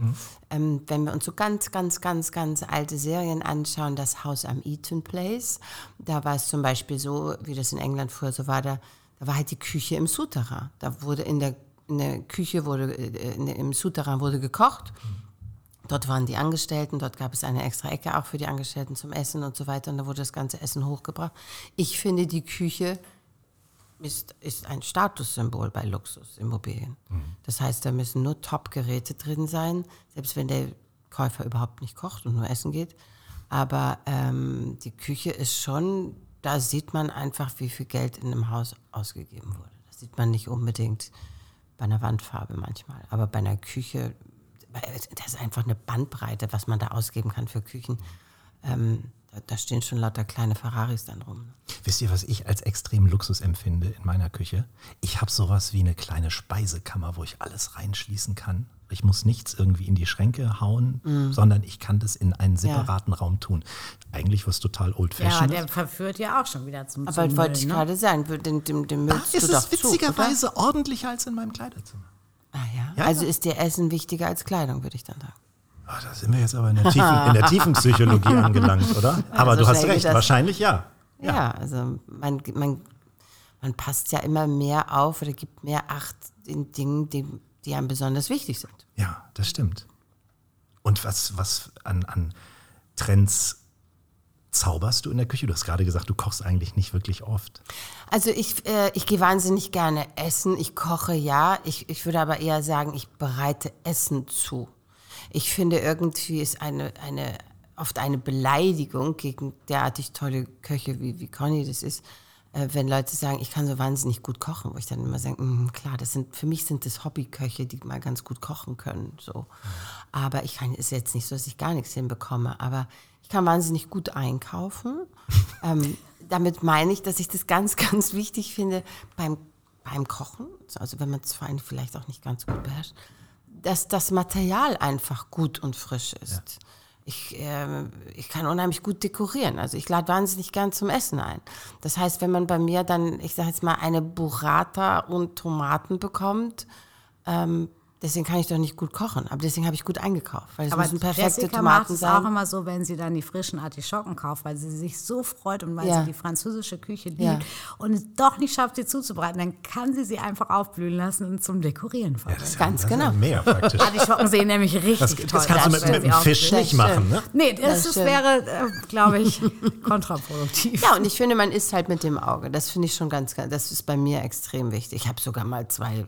Ähm, wenn wir uns so ganz, ganz, ganz, ganz alte Serien anschauen, das Haus am Eaton Place, da war es zum Beispiel so, wie das in England früher so war, da, da war halt die Küche im Souterrain. Da wurde in der, in der Küche, wurde, äh, in der, im Souterrain wurde gekocht. Dort waren die Angestellten, dort gab es eine extra Ecke auch für die Angestellten zum Essen und so weiter. Und da wurde das ganze Essen hochgebracht. Ich finde, die Küche ist, ist ein Statussymbol bei Luxusimmobilien. Das heißt, da müssen nur Top-Geräte drin sein, selbst wenn der Käufer überhaupt nicht kocht und nur essen geht. Aber ähm, die Küche ist schon, da sieht man einfach, wie viel Geld in einem Haus ausgegeben wurde. Das sieht man nicht unbedingt bei einer Wandfarbe manchmal, aber bei einer Küche, das ist einfach eine Bandbreite, was man da ausgeben kann für Küchen. Ähm, da, da stehen schon lauter kleine Ferraris dann rum. Wisst ihr, was ich als extrem Luxus empfinde in meiner Küche? Ich habe sowas wie eine kleine Speisekammer, wo ich alles reinschließen kann. Ich muss nichts irgendwie in die Schränke hauen, sondern ich kann das in einen separaten Raum tun. Eigentlich was total Ja, old-fashioned. der verführt ja auch schon wieder zum, Aber zum wollte ich Müll, ne? gerade sagen, den, den, den da müllst ist du doch es zu, witzigerweise ordentlicher als in meinem Kleiderzimmer. Ah, ja? Ja, also ja. ist dir Essen wichtiger als Kleidung, würde ich dann sagen. Ah, da sind wir jetzt aber in der tiefen, in der tiefen Psychologie angelangt, oder? Aber so du hast recht, wahrscheinlich ja. Ja, also man, man, man passt ja immer mehr auf oder gibt mehr Acht in Dingen, die, die einem besonders wichtig sind. Ja, das stimmt. Und was, was an, an Trends zauberst du in der Küche? Du hast gerade gesagt, du kochst eigentlich nicht wirklich oft. Also ich, äh, ich gehe wahnsinnig gerne essen. Ich koche ja. Ich, ich würde aber eher sagen, ich bereite Essen zu. Ich finde irgendwie ist eine, eine, oft eine Beleidigung gegen derartig tolle Köche wie, wie Conny das ist, wenn Leute sagen, ich kann so wahnsinnig gut kochen, wo ich dann immer sage, mm, klar, das sind, für mich sind das Hobbyköche, die mal ganz gut kochen können. So. Aber ich kann, ist jetzt nicht so, dass ich gar nichts hinbekomme, aber ich kann wahnsinnig gut einkaufen. ähm, damit meine ich, dass ich das ganz, ganz wichtig finde beim, beim Kochen, also wenn man es vor allem vielleicht auch nicht ganz gut beherrscht, dass das Material einfach gut und frisch ist. Ja. Ich, äh, ich kann unheimlich gut dekorieren. Also ich lade wahnsinnig gern zum Essen ein. Das heißt, wenn man bei mir dann, ich sage jetzt mal, eine Burrata und Tomaten bekommt, ähm, Deswegen kann ich doch nicht gut kochen, aber deswegen habe ich gut eingekauft, weil es aber müssen perfekte Jessica Tomaten macht es sein. auch immer so, wenn sie dann die frischen Artischocken kauft, weil sie sich so freut und weil Ja. sie die französische Küche liebt Ja. und es doch nicht schafft, sie zuzubereiten, dann kann sie sie einfach aufblühen lassen und zum Dekorieren verwenden. Ganz Das ist genau. ja Mehr praktisch. Artischocken sehen nämlich richtig Das, toll das kannst du aus, mit, wenn mit sie dem Fisch nicht Das machen, ne? Nee, das, Das das wäre, äh, glaube ich, kontraproduktiv. Ja, und ich finde, man isst halt mit dem Auge. Das finde ich schon ganz, ganz, das ist bei mir extrem wichtig. Ich habe sogar mal zwei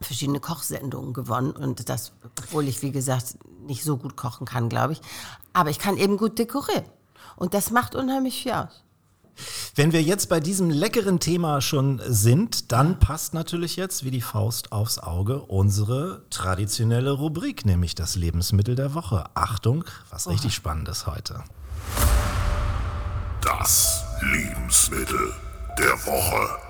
verschiedene Kochsendungen gewonnen und das, obwohl ich, wie gesagt, nicht so gut kochen kann, glaube ich. Aber ich kann eben gut dekorieren. Und das macht unheimlich viel aus. Wenn wir jetzt bei diesem leckeren Thema schon sind, dann passt natürlich jetzt wie die Faust aufs Auge unsere traditionelle Rubrik, nämlich das Lebensmittel der Woche. Achtung, was richtig Spannendes heute. Das Lebensmittel der Woche.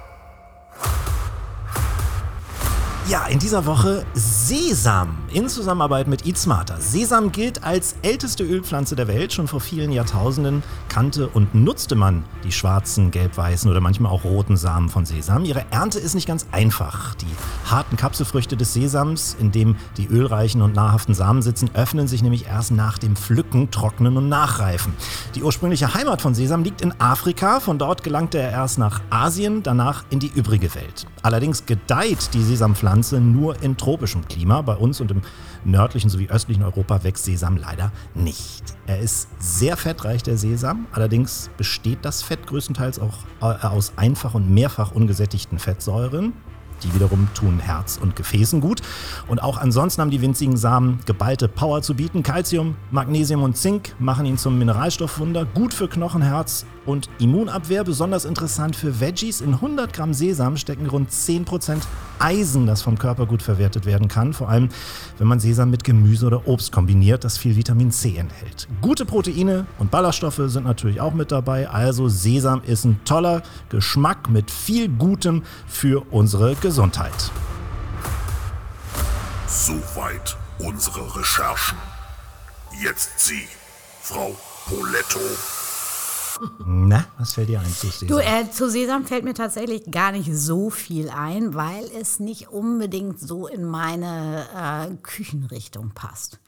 Ja, in dieser Woche Sesam in Zusammenarbeit mit Eat Smarter. Sesam gilt als älteste Ölpflanze der Welt. Schon vor vielen Jahrtausenden kannte und nutzte man die schwarzen, gelb-weißen oder manchmal auch roten Samen von Sesam. Ihre Ernte ist nicht ganz einfach. Die harten Kapselfrüchte des Sesams, in dem die ölreichen und nahrhaften Samen sitzen, öffnen sich nämlich erst nach dem Pflücken, Trocknen und Nachreifen. Die ursprüngliche Heimat von Sesam liegt in Afrika. Von dort gelangte er erst nach Asien, danach in die übrige Welt. Allerdings gedeiht die Sesampflanze nur in tropischem Klima. Bei uns und im nördlichen sowie östlichen Europa wächst Sesam leider nicht. Er ist sehr fettreich, der Sesam. Allerdings besteht das Fett größtenteils auch äh, aus einfach und mehrfach ungesättigten Fettsäuren. Die wiederum tun Herz und Gefäßen gut. Und auch ansonsten haben die winzigen Samen geballte Power zu bieten. Calcium, Magnesium und Zink machen ihn zum Mineralstoffwunder. Gut für Knochen, Herz und Immunabwehr. Besonders interessant für Veggies. In 100 Gramm Sesam stecken rund 10% Eisen, das vom Körper gut verwertet werden kann. Vor allem, wenn man Sesam mit Gemüse oder Obst kombiniert, das viel Vitamin C enthält. Gute Proteine und Ballaststoffe sind natürlich auch mit dabei. Also Sesam ist ein toller Geschmack mit viel Gutem für unsere Gesundheit. Soweit unsere Recherchen. Jetzt Sie, Frau Poletto. Na, was fällt dir ein zu Sesam? Du, äh, zu Sesam fällt mir tatsächlich gar nicht so viel ein, weil es nicht unbedingt so in meine äh, Küchenrichtung passt.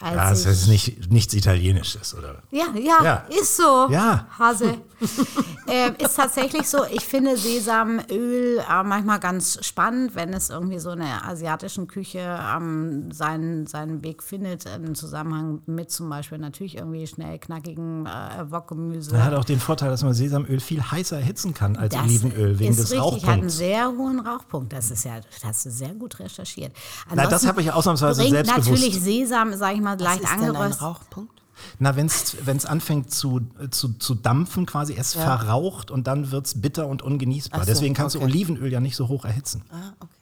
Als ja, es ich- ist nicht, nichts Italienisches, oder? Ja, ja, Ja. ist so. Ja. Hase. ähm, ist tatsächlich so. Ich finde Sesamöl äh, manchmal ganz spannend, wenn es irgendwie so in der asiatischen Küche ähm, seinen, seinen Weg findet, im Zusammenhang mit zum Beispiel natürlich irgendwie schnell knackigen äh, Wokgemüse. Er hat auch den Vorteil, dass man Sesamöl viel heißer erhitzen kann als Das Olivenöl wegen ist des richtig, hat einen Rauchpunkts. sehr hohen Rauchpunkt. Das ist ja, das hast du sehr gut recherchiert. Na, das Ansonsten habe ich ausnahmsweise bringt selbst natürlich gewusst. Sesam, sage ich mal, Was leicht ist denn ein angeröstet. Rauchpunkt? Na, wenn es anfängt zu, zu, zu dampfen, quasi es verraucht und dann wird es bitter und ungenießbar. So, Deswegen kannst du okay. Olivenöl ja nicht so hoch erhitzen. Ah, okay.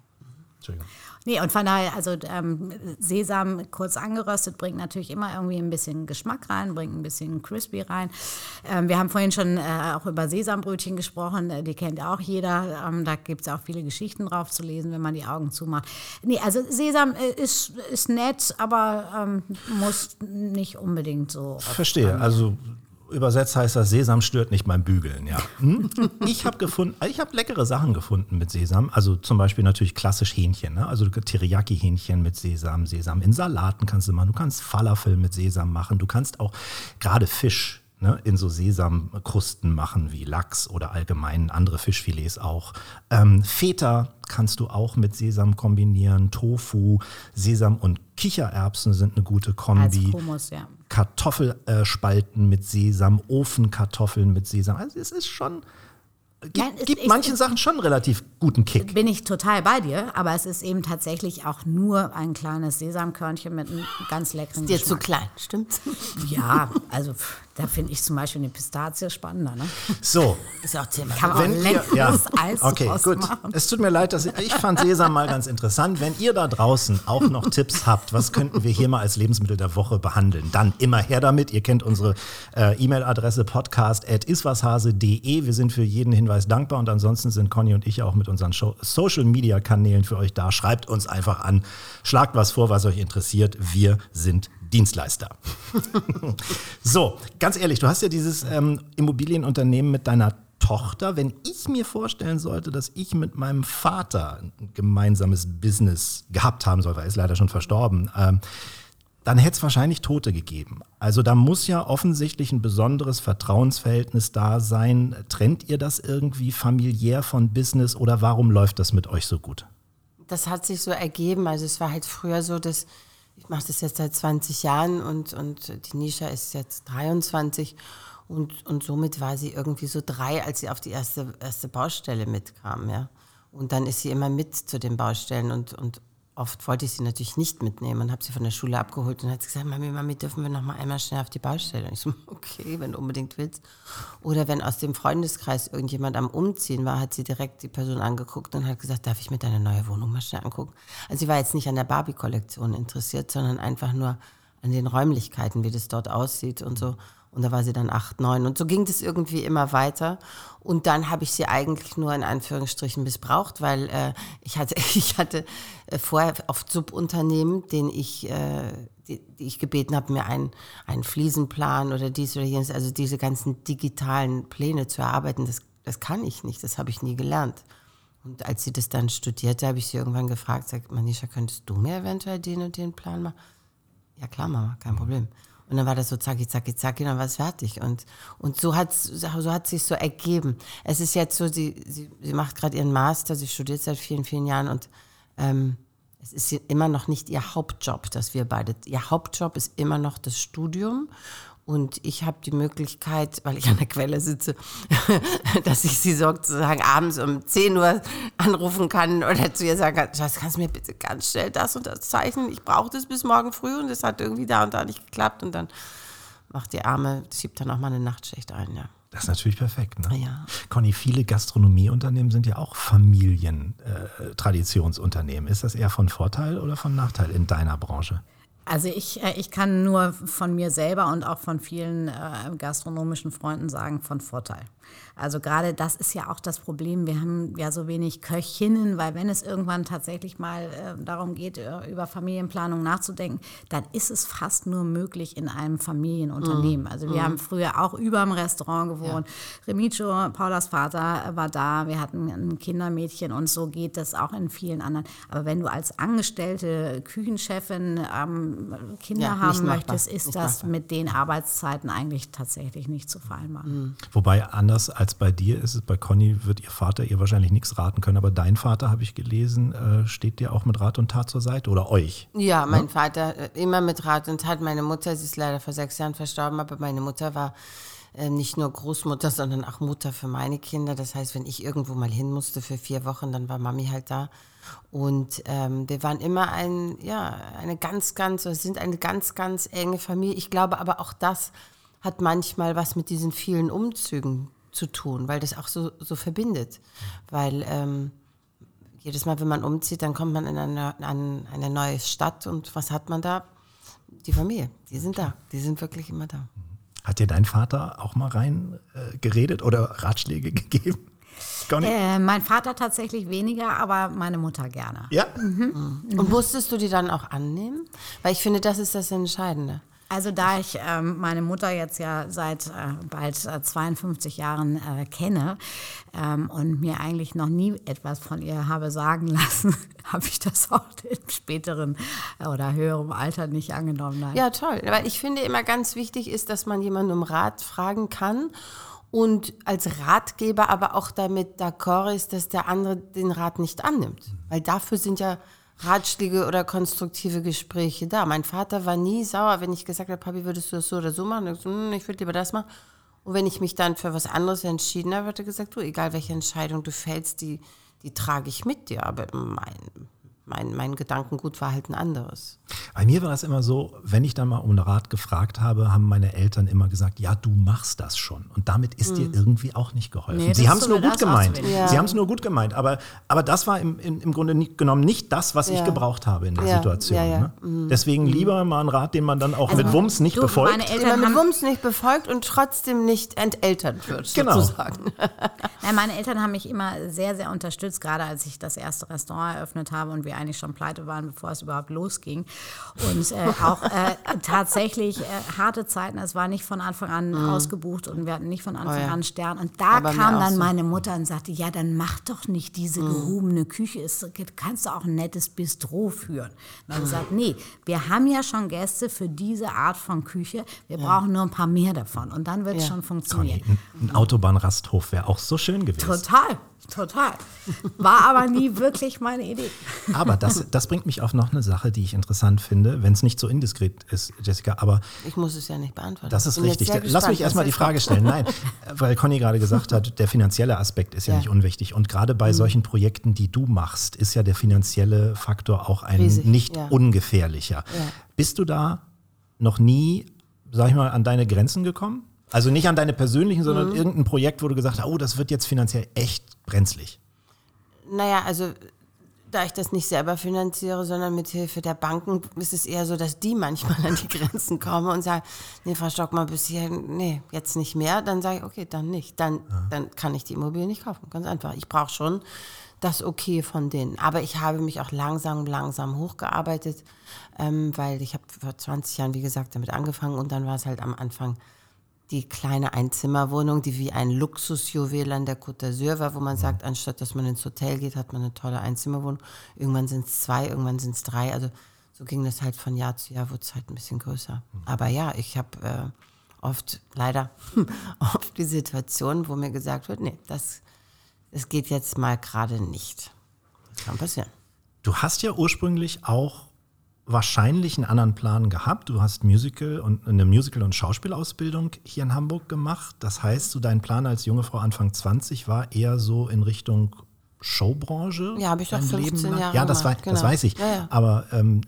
Entschuldigung. Nee, und von daher, also ähm, Sesam kurz angeröstet bringt natürlich immer irgendwie ein bisschen Geschmack rein, bringt ein bisschen Crispy rein. Ähm, wir haben vorhin schon äh, auch über Sesambrötchen gesprochen, äh, die kennt auch jeder. Ähm, da gibt es auch viele Geschichten drauf zu lesen, wenn man die Augen zumacht. Nee, also Sesam äh, ist, ist nett, aber ähm, muss nicht unbedingt so. Verstehe. Also übersetzt heißt das, Sesam stört nicht beim Bügeln, ja. Hm? Ich habe gefunden, ich habe leckere Sachen gefunden mit Sesam. Also zum Beispiel natürlich klassisch Hähnchen, ne? also Teriyaki-Hähnchen mit Sesam, Sesam in Salaten kannst du machen. Du kannst Falafel mit Sesam machen. Du kannst auch gerade Fisch ne, in so Sesamkrusten machen, wie Lachs oder allgemein andere Fischfilets auch. Ähm, Feta kannst du auch mit Sesam kombinieren. Tofu, Sesam und Kichererbsen sind eine gute Als Kombi. Hummus, ja. Kartoffelspalten mit Sesam, Ofenkartoffeln mit Sesam. Also es ist schon, gibt, Nein, es- gibt ich- manchen Sachen schon relativ guten Kick. Bin ich total bei dir, aber es ist eben tatsächlich auch nur ein kleines Sesamkörnchen mit einem ganz leckeren Dir zu Geschmack. klein, stimmt's? Ja, also da finde ich zum Beispiel eine Pistazie spannender. Ne? So, Ist auch Thema. Kann man wenn auch leckeres Eis okay, gut. machen. Es tut mir leid, dass ich, ich fand Sesam mal ganz interessant. Wenn ihr da draußen auch noch Tipps habt, was könnten wir hier mal als Lebensmittel der Woche behandeln, dann immer her damit. Ihr kennt unsere äh, E-Mail-Adresse podcast@iswashase.de. Wir sind für jeden Hinweis dankbar und ansonsten sind Conny und ich auch mit unseren Show Social-Media-Kanälen für euch da. Schreibt uns einfach an, schlagt was vor, was euch interessiert. Wir sind Dienstleister. So, ganz ehrlich, du hast ja dieses ähm, Immobilienunternehmen mit deiner Tochter. Wenn ich mir vorstellen sollte, dass ich mit meinem Vater ein gemeinsames Business gehabt haben soll, weil er ist leider schon verstorben, ähm, dann hätte es wahrscheinlich Tote gegeben. Also da muss ja offensichtlich ein besonderes Vertrauensverhältnis da sein. Trennt ihr das irgendwie familiär von Business oder warum läuft das mit euch so gut? das hat sich so ergeben. Also es war halt früher so, dass ich mache das jetzt seit 20 Jahren und, und die Nisha ist jetzt 23 und, und somit war sie irgendwie so drei, als sie auf die erste, erste Baustelle mitkam. Ja. Und dann ist sie immer mit zu den Baustellen und, und oft wollte ich sie natürlich nicht mitnehmen und habe sie von der Schule abgeholt und hat gesagt, Mami, Mami, dürfen wir noch mal einmal schnell auf die Baustelle? Und ich so, okay, wenn du unbedingt willst. Oder wenn aus dem Freundeskreis irgendjemand am Umziehen war, hat sie direkt die Person angeguckt und hat gesagt, darf ich mir deine neue Wohnung mal schnell angucken? Also sie war jetzt nicht an der Barbie-Kollektion interessiert, sondern einfach nur an den Räumlichkeiten, wie das dort aussieht und so. Und da war sie dann acht, neun. Und so ging das irgendwie immer weiter. Und dann habe ich sie eigentlich nur in Anführungsstrichen missbraucht, weil äh, ich hatte, ich hatte äh, vorher oft Subunternehmen, denen ich, äh, die, die ich gebeten habe, mir einen, einen Fliesenplan oder dies oder jenes, also diese ganzen digitalen Pläne zu erarbeiten, das, das kann ich nicht, das habe ich nie gelernt. Und als sie das dann studierte, habe ich sie irgendwann gefragt, sag, Manisha, könntest du mir eventuell den und den Plan machen? Ja klar, Mama, kein Problem. Und dann war das so zacki, zacki, zacki, dann war es fertig. Und, und so hat so hat sich so ergeben. Es ist jetzt so, sie, sie, sie macht gerade ihren Master, sie studiert seit vielen, vielen Jahren und ähm, es ist immer noch nicht ihr Hauptjob, dass wir beide, ihr Hauptjob ist immer noch das Studium. Und ich habe die Möglichkeit, weil ich an der Quelle sitze, dass ich sie sozusagen abends um 10 Uhr anrufen kann oder zu ihr sagen kann, Schatz, kannst du mir bitte ganz schnell das und das zeichnen? Ich brauche das bis morgen früh und das hat irgendwie da und da nicht geklappt. Und dann macht die Arme, schiebt dann auch mal eine Nachtschicht ein, ja. Das ist natürlich perfekt. Ne? Ja. Conny, viele Gastronomieunternehmen sind ja auch Familien-Traditionsunternehmen. ist das eher von Vorteil oder von Nachteil in deiner Branche? Also ich, äh, ich kann nur von mir selber und auch von vielen äh, gastronomischen Freunden sagen, von Vorteil. Also gerade das ist ja auch das Problem. Wir haben ja so wenig Köchinnen, weil wenn es irgendwann tatsächlich mal äh, darum geht, äh, über Familienplanung nachzudenken, dann ist es fast nur möglich in einem Familienunternehmen. Also wir haben früher auch über dem Restaurant gewohnt. Remicio, Paulas Vater, äh, war da. Wir hatten ein Kindermädchen und so geht das auch in vielen anderen. Aber wenn du als angestellte Küchenchefin ähm, Kinder Ja, haben möchtest, ist Nicht das machbar. mit den Arbeitszeiten eigentlich tatsächlich nicht zu vereinbaren. Wobei anders als bei dir ist es, bei Conny wird ihr Vater ihr wahrscheinlich nichts raten können, aber dein Vater, habe ich gelesen, äh, steht dir auch mit Rat und Tat zur Seite oder euch. Ja, mein Vater äh, immer mit Rat und Tat. Meine Mutter, sie ist leider vor sechs Jahren verstorben, aber meine Mutter war äh, nicht nur Großmutter, sondern auch Mutter für meine Kinder. Das heißt, wenn ich irgendwo mal hin musste für vier Wochen, dann war Mami halt da. Und ähm, wir waren immer ein, ja, eine ganz, ganz, sind eine ganz, ganz enge Familie. Ich glaube aber auch das hat manchmal was mit diesen vielen Umzügen zu tun, weil das auch so, so verbindet. Weil ähm, jedes Mal, wenn man umzieht, dann kommt man in eine, an eine neue Stadt und was hat man da? Die Familie, die sind da, die sind wirklich immer da. Hat dir dein Vater auch mal rein äh, geredet oder Ratschläge gegeben? Conny? Äh, mein Vater tatsächlich weniger, aber meine Mutter gerne. Ja. Und musstest du die dann auch annehmen? Weil ich finde, das ist das Entscheidende. Also da ich ähm, meine Mutter jetzt ja seit äh, bald äh, 52 Jahren äh, kenne ähm, und mir eigentlich noch nie etwas von ihr habe sagen lassen, habe ich das auch im späteren äh, oder höherem Alter nicht angenommen. Nein. Ja, toll. Weil ich finde immer ganz wichtig ist, dass man jemanden um Rat fragen kann und als Ratgeber aber auch damit d'accord ist, dass der andere den Rat nicht annimmt. Weil dafür sind ja Ratschläge oder konstruktive Gespräche da. Mein Vater war nie sauer, wenn ich gesagt habe, Papi, würdest du das so oder so machen? Ich, hm, ich würde lieber das machen. Und wenn ich mich dann für was anderes entschieden habe, hat er gesagt, du, egal welche Entscheidung du fällst, die, die trage ich mit dir. Aber mein, mein, mein Gedankengut war halt ein anderes. Bei mir war das immer so, wenn ich dann mal um Rat gefragt habe, haben meine Eltern immer gesagt, ja, du machst das schon. Und damit ist dir irgendwie auch nicht geholfen. Nee, Sie haben es nur gut gemeint. Ja. Sie haben es nur gut gemeint. Aber, aber das war im, im, im Grunde genommen nicht das, was ich Ja. gebraucht habe in der Ja, Situation. ja, ja. Mhm. Ne? Deswegen lieber mal einen Rat, den man dann auch Also, mit Wumms nicht du, befolgt. Meine Den man Eltern mit Wumms nicht befolgt und trotzdem nicht enteltert wird, Genau. sozusagen. Ja, meine Eltern haben mich immer sehr, sehr unterstützt, gerade als ich das erste Restaurant eröffnet habe und wir eigentlich schon pleite waren, bevor es überhaupt losging. Und äh, auch äh, tatsächlich äh, harte Zeiten. Es war nicht von Anfang an ausgebucht und wir hatten nicht von Anfang Mhm. Oh ja. an Stern. Und da Aber kam dann so. meine Mutter und sagte, ja, dann mach doch nicht diese Mhm. gehobene Küche. Es kannst du auch ein nettes Bistro führen. Und Mhm. dann gesagt, nee, wir haben ja schon Gäste für diese Art von Küche. Wir brauchen nur ein paar mehr davon. Und dann wird es Ja. schon funktionieren. Conny, ein, ein Autobahnrasthof wäre auch so schön gewesen. Total, total. War aber nie wirklich meine Idee. Aber das, das bringt mich auf noch eine Sache, die ich interessant finde, wenn es nicht so indiskret ist, Jessica. Aber Ich muss es ja nicht beantworten. Das ist richtig. sehr Lass gespannt, mich erstmal die Frage stellen. Nein, weil Conny gerade gesagt hat, der finanzielle Aspekt ist ja, Ja. Mhm. nicht unwichtig. Und gerade bei solchen Projekten, die du machst, ist ja der finanzielle Faktor auch ein Riesig, nicht ja. ungefährlicher. Bist du da noch nie, sag ich mal, an deine Grenzen gekommen? Also nicht an deine persönlichen, sondern Mhm. irgendein Projekt, wo du gesagt hast, oh, das wird jetzt finanziell echt brenzlig. Naja, also da ich das nicht selber finanziere, sondern mit Hilfe der Banken, ist es eher so, dass die manchmal an die Grenzen kommen und sagen, nee, Frau Stockmann, bis hier, nee, jetzt nicht mehr. Dann sage ich, okay, dann nicht. Dann, dann kann ich die Immobilie nicht kaufen. Ganz einfach. Ich brauche schon das Okay von denen. Aber ich habe mich auch langsam, langsam hochgearbeitet, ähm, weil ich habe vor 20 Jahren, wie gesagt, damit angefangen und dann war es halt am Anfang die kleine Einzimmerwohnung, die wie ein Luxusjuwel an der Côte d'Azur war, wo man sagt, anstatt dass man ins Hotel geht, hat man eine tolle Einzimmerwohnung. Irgendwann sind es zwei, irgendwann sind es drei. Also so ging das halt von Jahr zu Jahr, wurde es halt ein bisschen größer. Aber ja, ich habe äh, oft, leider, oft die Situation, wo mir gesagt wird, nee, das, das geht jetzt mal gerade nicht. Das kann passieren. Du hast ja ursprünglich auch wahrscheinlich einen anderen Plan gehabt. Du hast Musical und eine Musical- und Schauspielausbildung hier in Hamburg gemacht. Das heißt, so dein Plan als junge Frau Anfang 20 war eher so in Richtung Showbranche. Ja, habe ich doch dein 15 Leben lang? Jahre Ja, das, gemacht, wei- das genau. weiß ich. Ja, ja. Aber ähm,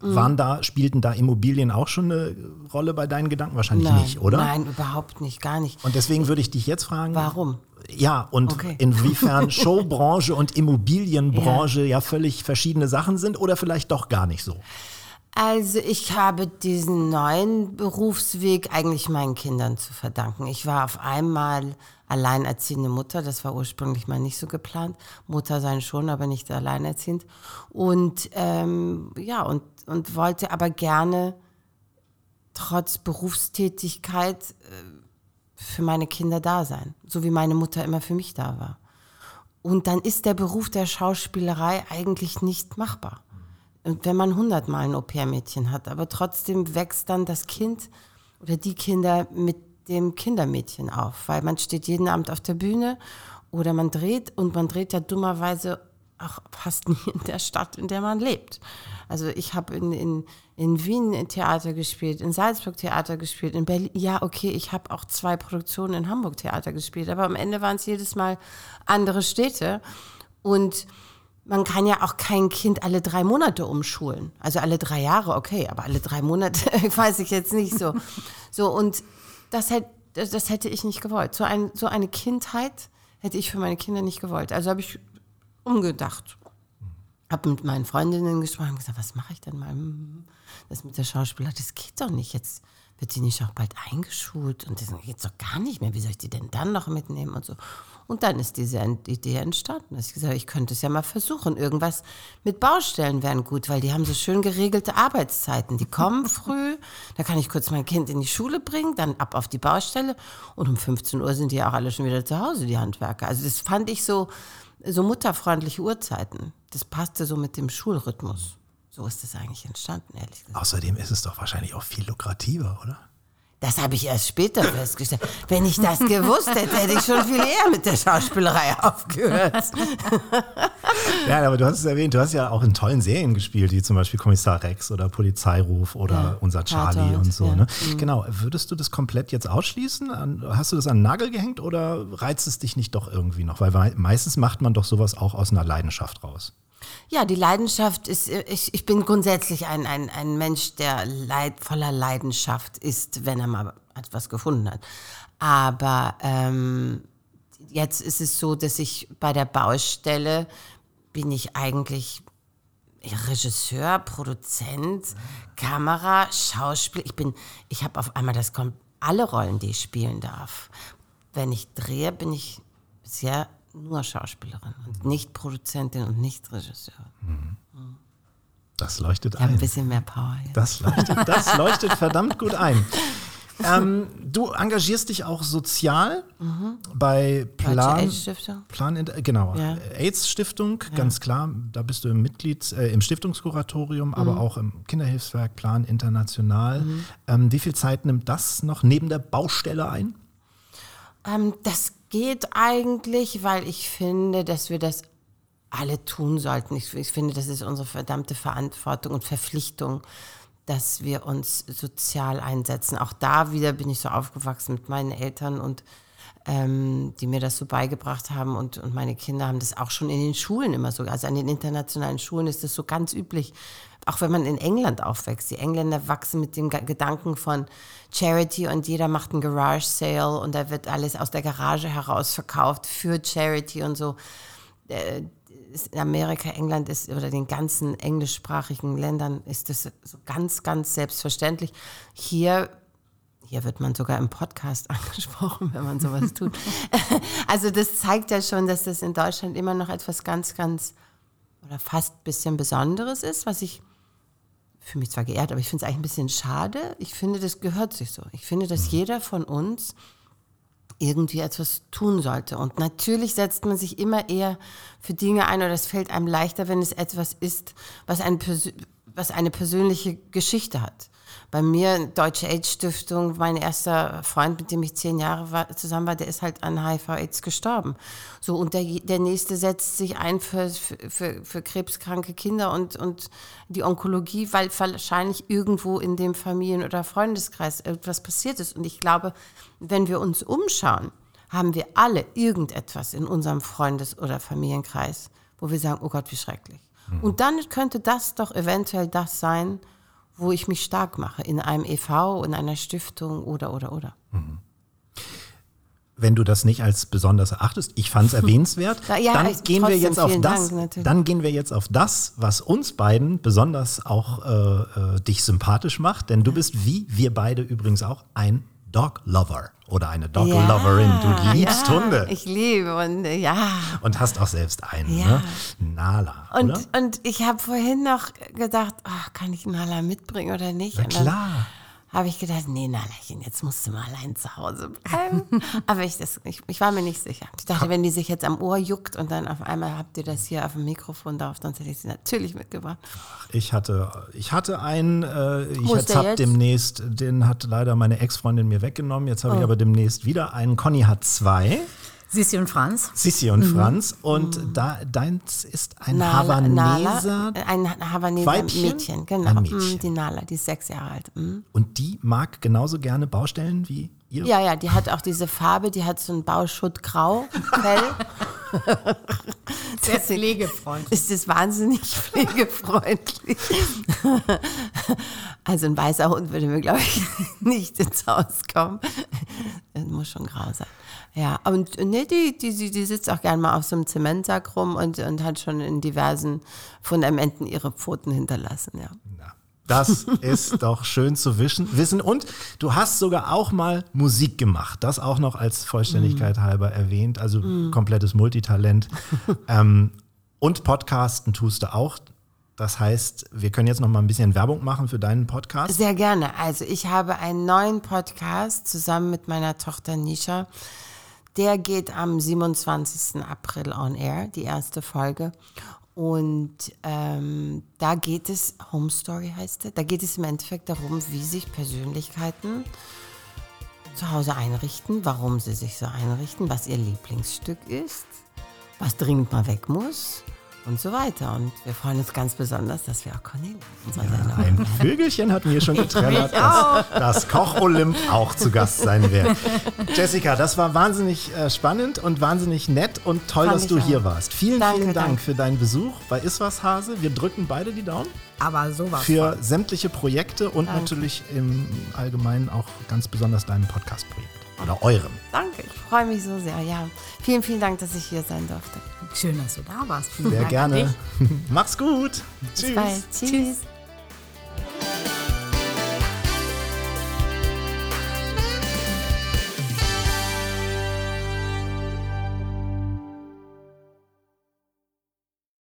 waren da, spielten da Immobilien auch schon eine Rolle bei deinen Gedanken? Wahrscheinlich Nein, nicht, oder? Nein, überhaupt nicht, gar nicht. Und deswegen würde ich dich jetzt fragen. Warum? Ja, und Okay. inwiefern Showbranche und Immobilienbranche ja. völlig verschiedene Sachen sind oder vielleicht doch gar nicht so. Also ich habe diesen neuen Berufsweg eigentlich meinen Kindern zu verdanken. Ich war auf einmal alleinerziehende Mutter, das war ursprünglich mal nicht so geplant. Mutter sein schon, aber nicht alleinerziehend. Und ähm, ja, und, und wollte aber gerne trotz Berufstätigkeit äh, für meine Kinder da sein, so wie meine Mutter immer für mich da war. Und dann ist der Beruf der Schauspielerei eigentlich nicht machbar. Wenn man hundertmal ein Au-pair-Mädchen hat, aber trotzdem wächst dann das Kind oder die Kinder mit dem Kindermädchen auf, weil man steht jeden Abend auf der Bühne oder man dreht und man dreht ja dummerweise auch fast nie in der Stadt, in der man lebt. Also ich habe in, in, in Wien Theater gespielt, in Salzburg Theater gespielt, in Berlin, ja okay, ich habe auch zwei Produktionen in Hamburg Theater gespielt, aber am Ende waren es jedes Mal andere Städte und man kann ja auch kein Kind alle drei Monate umschulen. Also alle drei Jahre, okay, aber alle drei Monate weiß ich jetzt nicht so. So, und das, hätt, das, hätte ich nicht gewollt. So, ein, so eine Kindheit hätte ich für meine Kinder nicht gewollt. Also habe ich umgedacht. Habe mit meinen Freundinnen gesprochen und gesagt, was mache ich denn mal? Das mit der Schauspieler, das geht doch nicht. Jetzt wird die nicht auch bald eingeschult? Und das geht doch gar nicht mehr. Wie soll ich die denn dann noch mitnehmen und so? Und dann ist diese Idee entstanden. Dass ich gesagt habe, ich könnte es ja mal versuchen. Irgendwas mit Baustellen wären gut, weil die haben so schön geregelte Arbeitszeiten. Die kommen früh, da kann ich kurz mein Kind in die Schule bringen, dann ab auf die Baustelle und um 15 Uhr sind die auch alle schon wieder zu Hause, die Handwerker. Also das fand ich so, so mutterfreundliche Uhrzeiten. Das passte so mit dem Schulrhythmus. So ist das eigentlich entstanden, ehrlich gesagt. Außerdem ist es doch wahrscheinlich auch viel lukrativer, oder? Das habe ich erst später festgestellt. Wenn ich das gewusst hätte, hätte ich schon viel eher mit der Schauspielerei aufgehört. Ja, aber du hast es erwähnt, du hast ja auch in tollen Serien gespielt, wie zum Beispiel Kommissar Rex oder Polizeiruf oder Ja, Unser Charlie Tatort, und so. ja. Ne? Genau, würdest du das komplett jetzt ausschließen? Hast du das an den Nagel gehängt oder reizt es dich nicht doch irgendwie noch? Weil wei- meistens macht man doch sowas auch aus einer Leidenschaft raus. Ja, die Leidenschaft ist, äh, ich, ich bin grundsätzlich ein, ein, ein Mensch, der leid, voller Leidenschaft ist, wenn er mal etwas gefunden hat. Aber ähm, jetzt ist es so, dass ich bei der Baustelle bin ich eigentlich Regisseur, Produzent, Kamera, Schauspieler. Ich bin, ich habe auf einmal das kommt alle Rollen, die ich spielen darf. Wenn ich drehe, bin ich bisher nur Schauspielerin und nicht Produzentin und nicht Regisseurin. Das leuchtet Ich ein ein. bisschen mehr Power jetzt. Das leuchtet, das leuchtet verdammt gut ein. Ähm, du engagierst dich auch sozial bei Deutsche Plan. AIDS-Stiftung? Plan äh, genau, Ja. AIDS-Stiftung, ganz klar. Da bist du im Mitglied, äh, im Stiftungskuratorium, aber Mhm. auch im Kinderhilfswerk Plan International. Ähm, wie viel Zeit nimmt das noch neben der Baustelle ein? Ähm, das geht eigentlich, weil ich finde, dass wir das alle tun sollten. Ich, ich finde, das ist unsere verdammte Verantwortung und Verpflichtung, dass wir uns sozial einsetzen. Auch da wieder bin ich so aufgewachsen mit meinen Eltern und ähm, die mir das so beigebracht haben und, und meine Kinder haben das auch schon in den Schulen immer so. Also an den internationalen Schulen ist das so ganz üblich. Auch wenn man in England aufwächst. Die Engländer wachsen mit dem Ge- Gedanken von Charity und jeder macht einen Garage Sale und da wird alles aus der Garage heraus verkauft für Charity und so in Amerika, England ist oder den ganzen englischsprachigen Ländern ist das so ganz, ganz selbstverständlich. Hier, hier wird man sogar im Podcast angesprochen, wenn man sowas tut. Also das zeigt ja schon, dass das in Deutschland immer noch etwas ganz, ganz oder fast ein bisschen Besonderes ist, was ich fühle mich zwar geehrt, aber ich finde es eigentlich ein bisschen schade. Ich finde, das gehört sich so. Ich finde, dass jeder von uns irgendwie etwas tun sollte. Und natürlich setzt man sich immer eher für Dinge ein oder es fällt einem leichter, wenn es etwas ist, was, ein was eine persönliche Geschichte hat. Bei mir, Deutsche AIDS-Stiftung, mein erster Freund, mit dem ich zehn Jahre war, zusammen war, der ist halt an HIV-AIDS gestorben. So, und der, der nächste setzt sich ein für, für, für, krebskranke Kinder und, und die Onkologie, weil wahrscheinlich irgendwo in dem Familien- oder Freundeskreis etwas passiert ist. Und ich glaube, wenn wir uns umschauen, haben wir alle irgendetwas in unserem Freundes- oder Familienkreis, wo wir sagen, oh Gott, wie schrecklich. Und dann könnte das doch eventuell das sein, wo ich mich stark mache, in einem EV, in einer Stiftung oder, oder, oder. Wenn du das nicht als besonders erachtest, ich fand es erwähnenswert, Ja, ja, dann gehen wir jetzt auf das, Dank, dann gehen wir jetzt auf das, was uns beiden besonders auch äh, äh, dich sympathisch macht, denn du bist wie wir beide übrigens auch ein Dog Lover oder eine Dog Loverin. Du liebst ja, Hunde Ich liebe und äh, ja. und hast auch selbst einen, Ja. ne? Nala, Und, oder? und ich habe vorhin noch gedacht, ach, kann ich Nala mitbringen oder nicht? Na und dann klar. Habe ich gedacht, nee, Nalachen, jetzt musst du mal allein zu Hause bleiben. Aber ich, das, ich, ich war mir nicht sicher. Ich dachte, wenn die sich jetzt am Ohr juckt und dann auf einmal habt ihr das hier auf dem Mikrofon drauf, dann hätte ich sie natürlich mitgebracht. Ich hatte, ich hatte einen, äh, ich jetzt der hab jetzt? demnächst, den hat leider meine Ex-Freundin mir weggenommen. Jetzt Oh. habe ich aber demnächst wieder einen. Conny hat zwei, Sissi und Franz. Sissi und Franz. Und da deins ist ein Mhm. Nala, Nala, Havaneser. ein Havaneser Weibchen? Mädchen, genau. Ein Mm, Mädchen. Die Nala, die ist sechs Jahre alt. Mm. Und die mag genauso gerne Baustellen wie ihr. Ja, ja, die hat auch diese Farbe, die hat so ein Bauschuttgrau Fell. Sehr pflegefreundlich. ist das wahnsinnig pflegefreundlich. Also ein weißer Hund würde mir, glaube ich, nicht ins Haus kommen. Das muss schon grau sein. Ja, und nee, die, die, die, sitzt auch gerne mal auf so einem Zementsack rum und, und hat schon in diversen Fundamenten ihre Pfoten hinterlassen, ja. Na. Das ist doch schön zu wischen, wissen. Und du hast sogar auch mal Musik gemacht. Das auch noch als Vollständigkeit mm. halber erwähnt. Also mm. komplettes Multitalent. ähm, und Podcasten tust du auch. Das heißt, wir können jetzt noch mal ein bisschen Werbung machen für deinen Podcast. Sehr gerne. Also ich habe einen neuen Podcast zusammen mit meiner Tochter Nisha. Der geht am 27. April on air, die erste Folge. Und ähm, da geht es, Home Story heißt es, da geht es im Endeffekt darum, wie sich Persönlichkeiten zu Hause einrichten, warum sie sich so einrichten, was ihr Lieblingsstück ist, was dringend mal weg muss und so weiter. Und wir freuen uns ganz besonders, dass wir auch Cornelia ja, Ein Vögelchen hat mir schon geträllert, dass das Koch-Olymp auch zu Gast sein wird. Jessica, das war wahnsinnig äh, spannend und wahnsinnig nett und toll, Fand dass du auch. hier warst. Vielen, danke, vielen Dank danke. für deinen Besuch bei Iswas Hase. Wir drücken beide die Daumen. Aber sowas. Für von. sämtliche Projekte und danke. natürlich im Allgemeinen auch ganz besonders deinem Podcast-Projekt oder eurem. Danke, ich freue mich so sehr. Ja, vielen, vielen Dank, dass ich hier sein durfte. Schön, dass du da warst. Vielen sehr Dank gerne. Mach's gut. Bis Tschüss. Bald. Tschüss. Tschüss.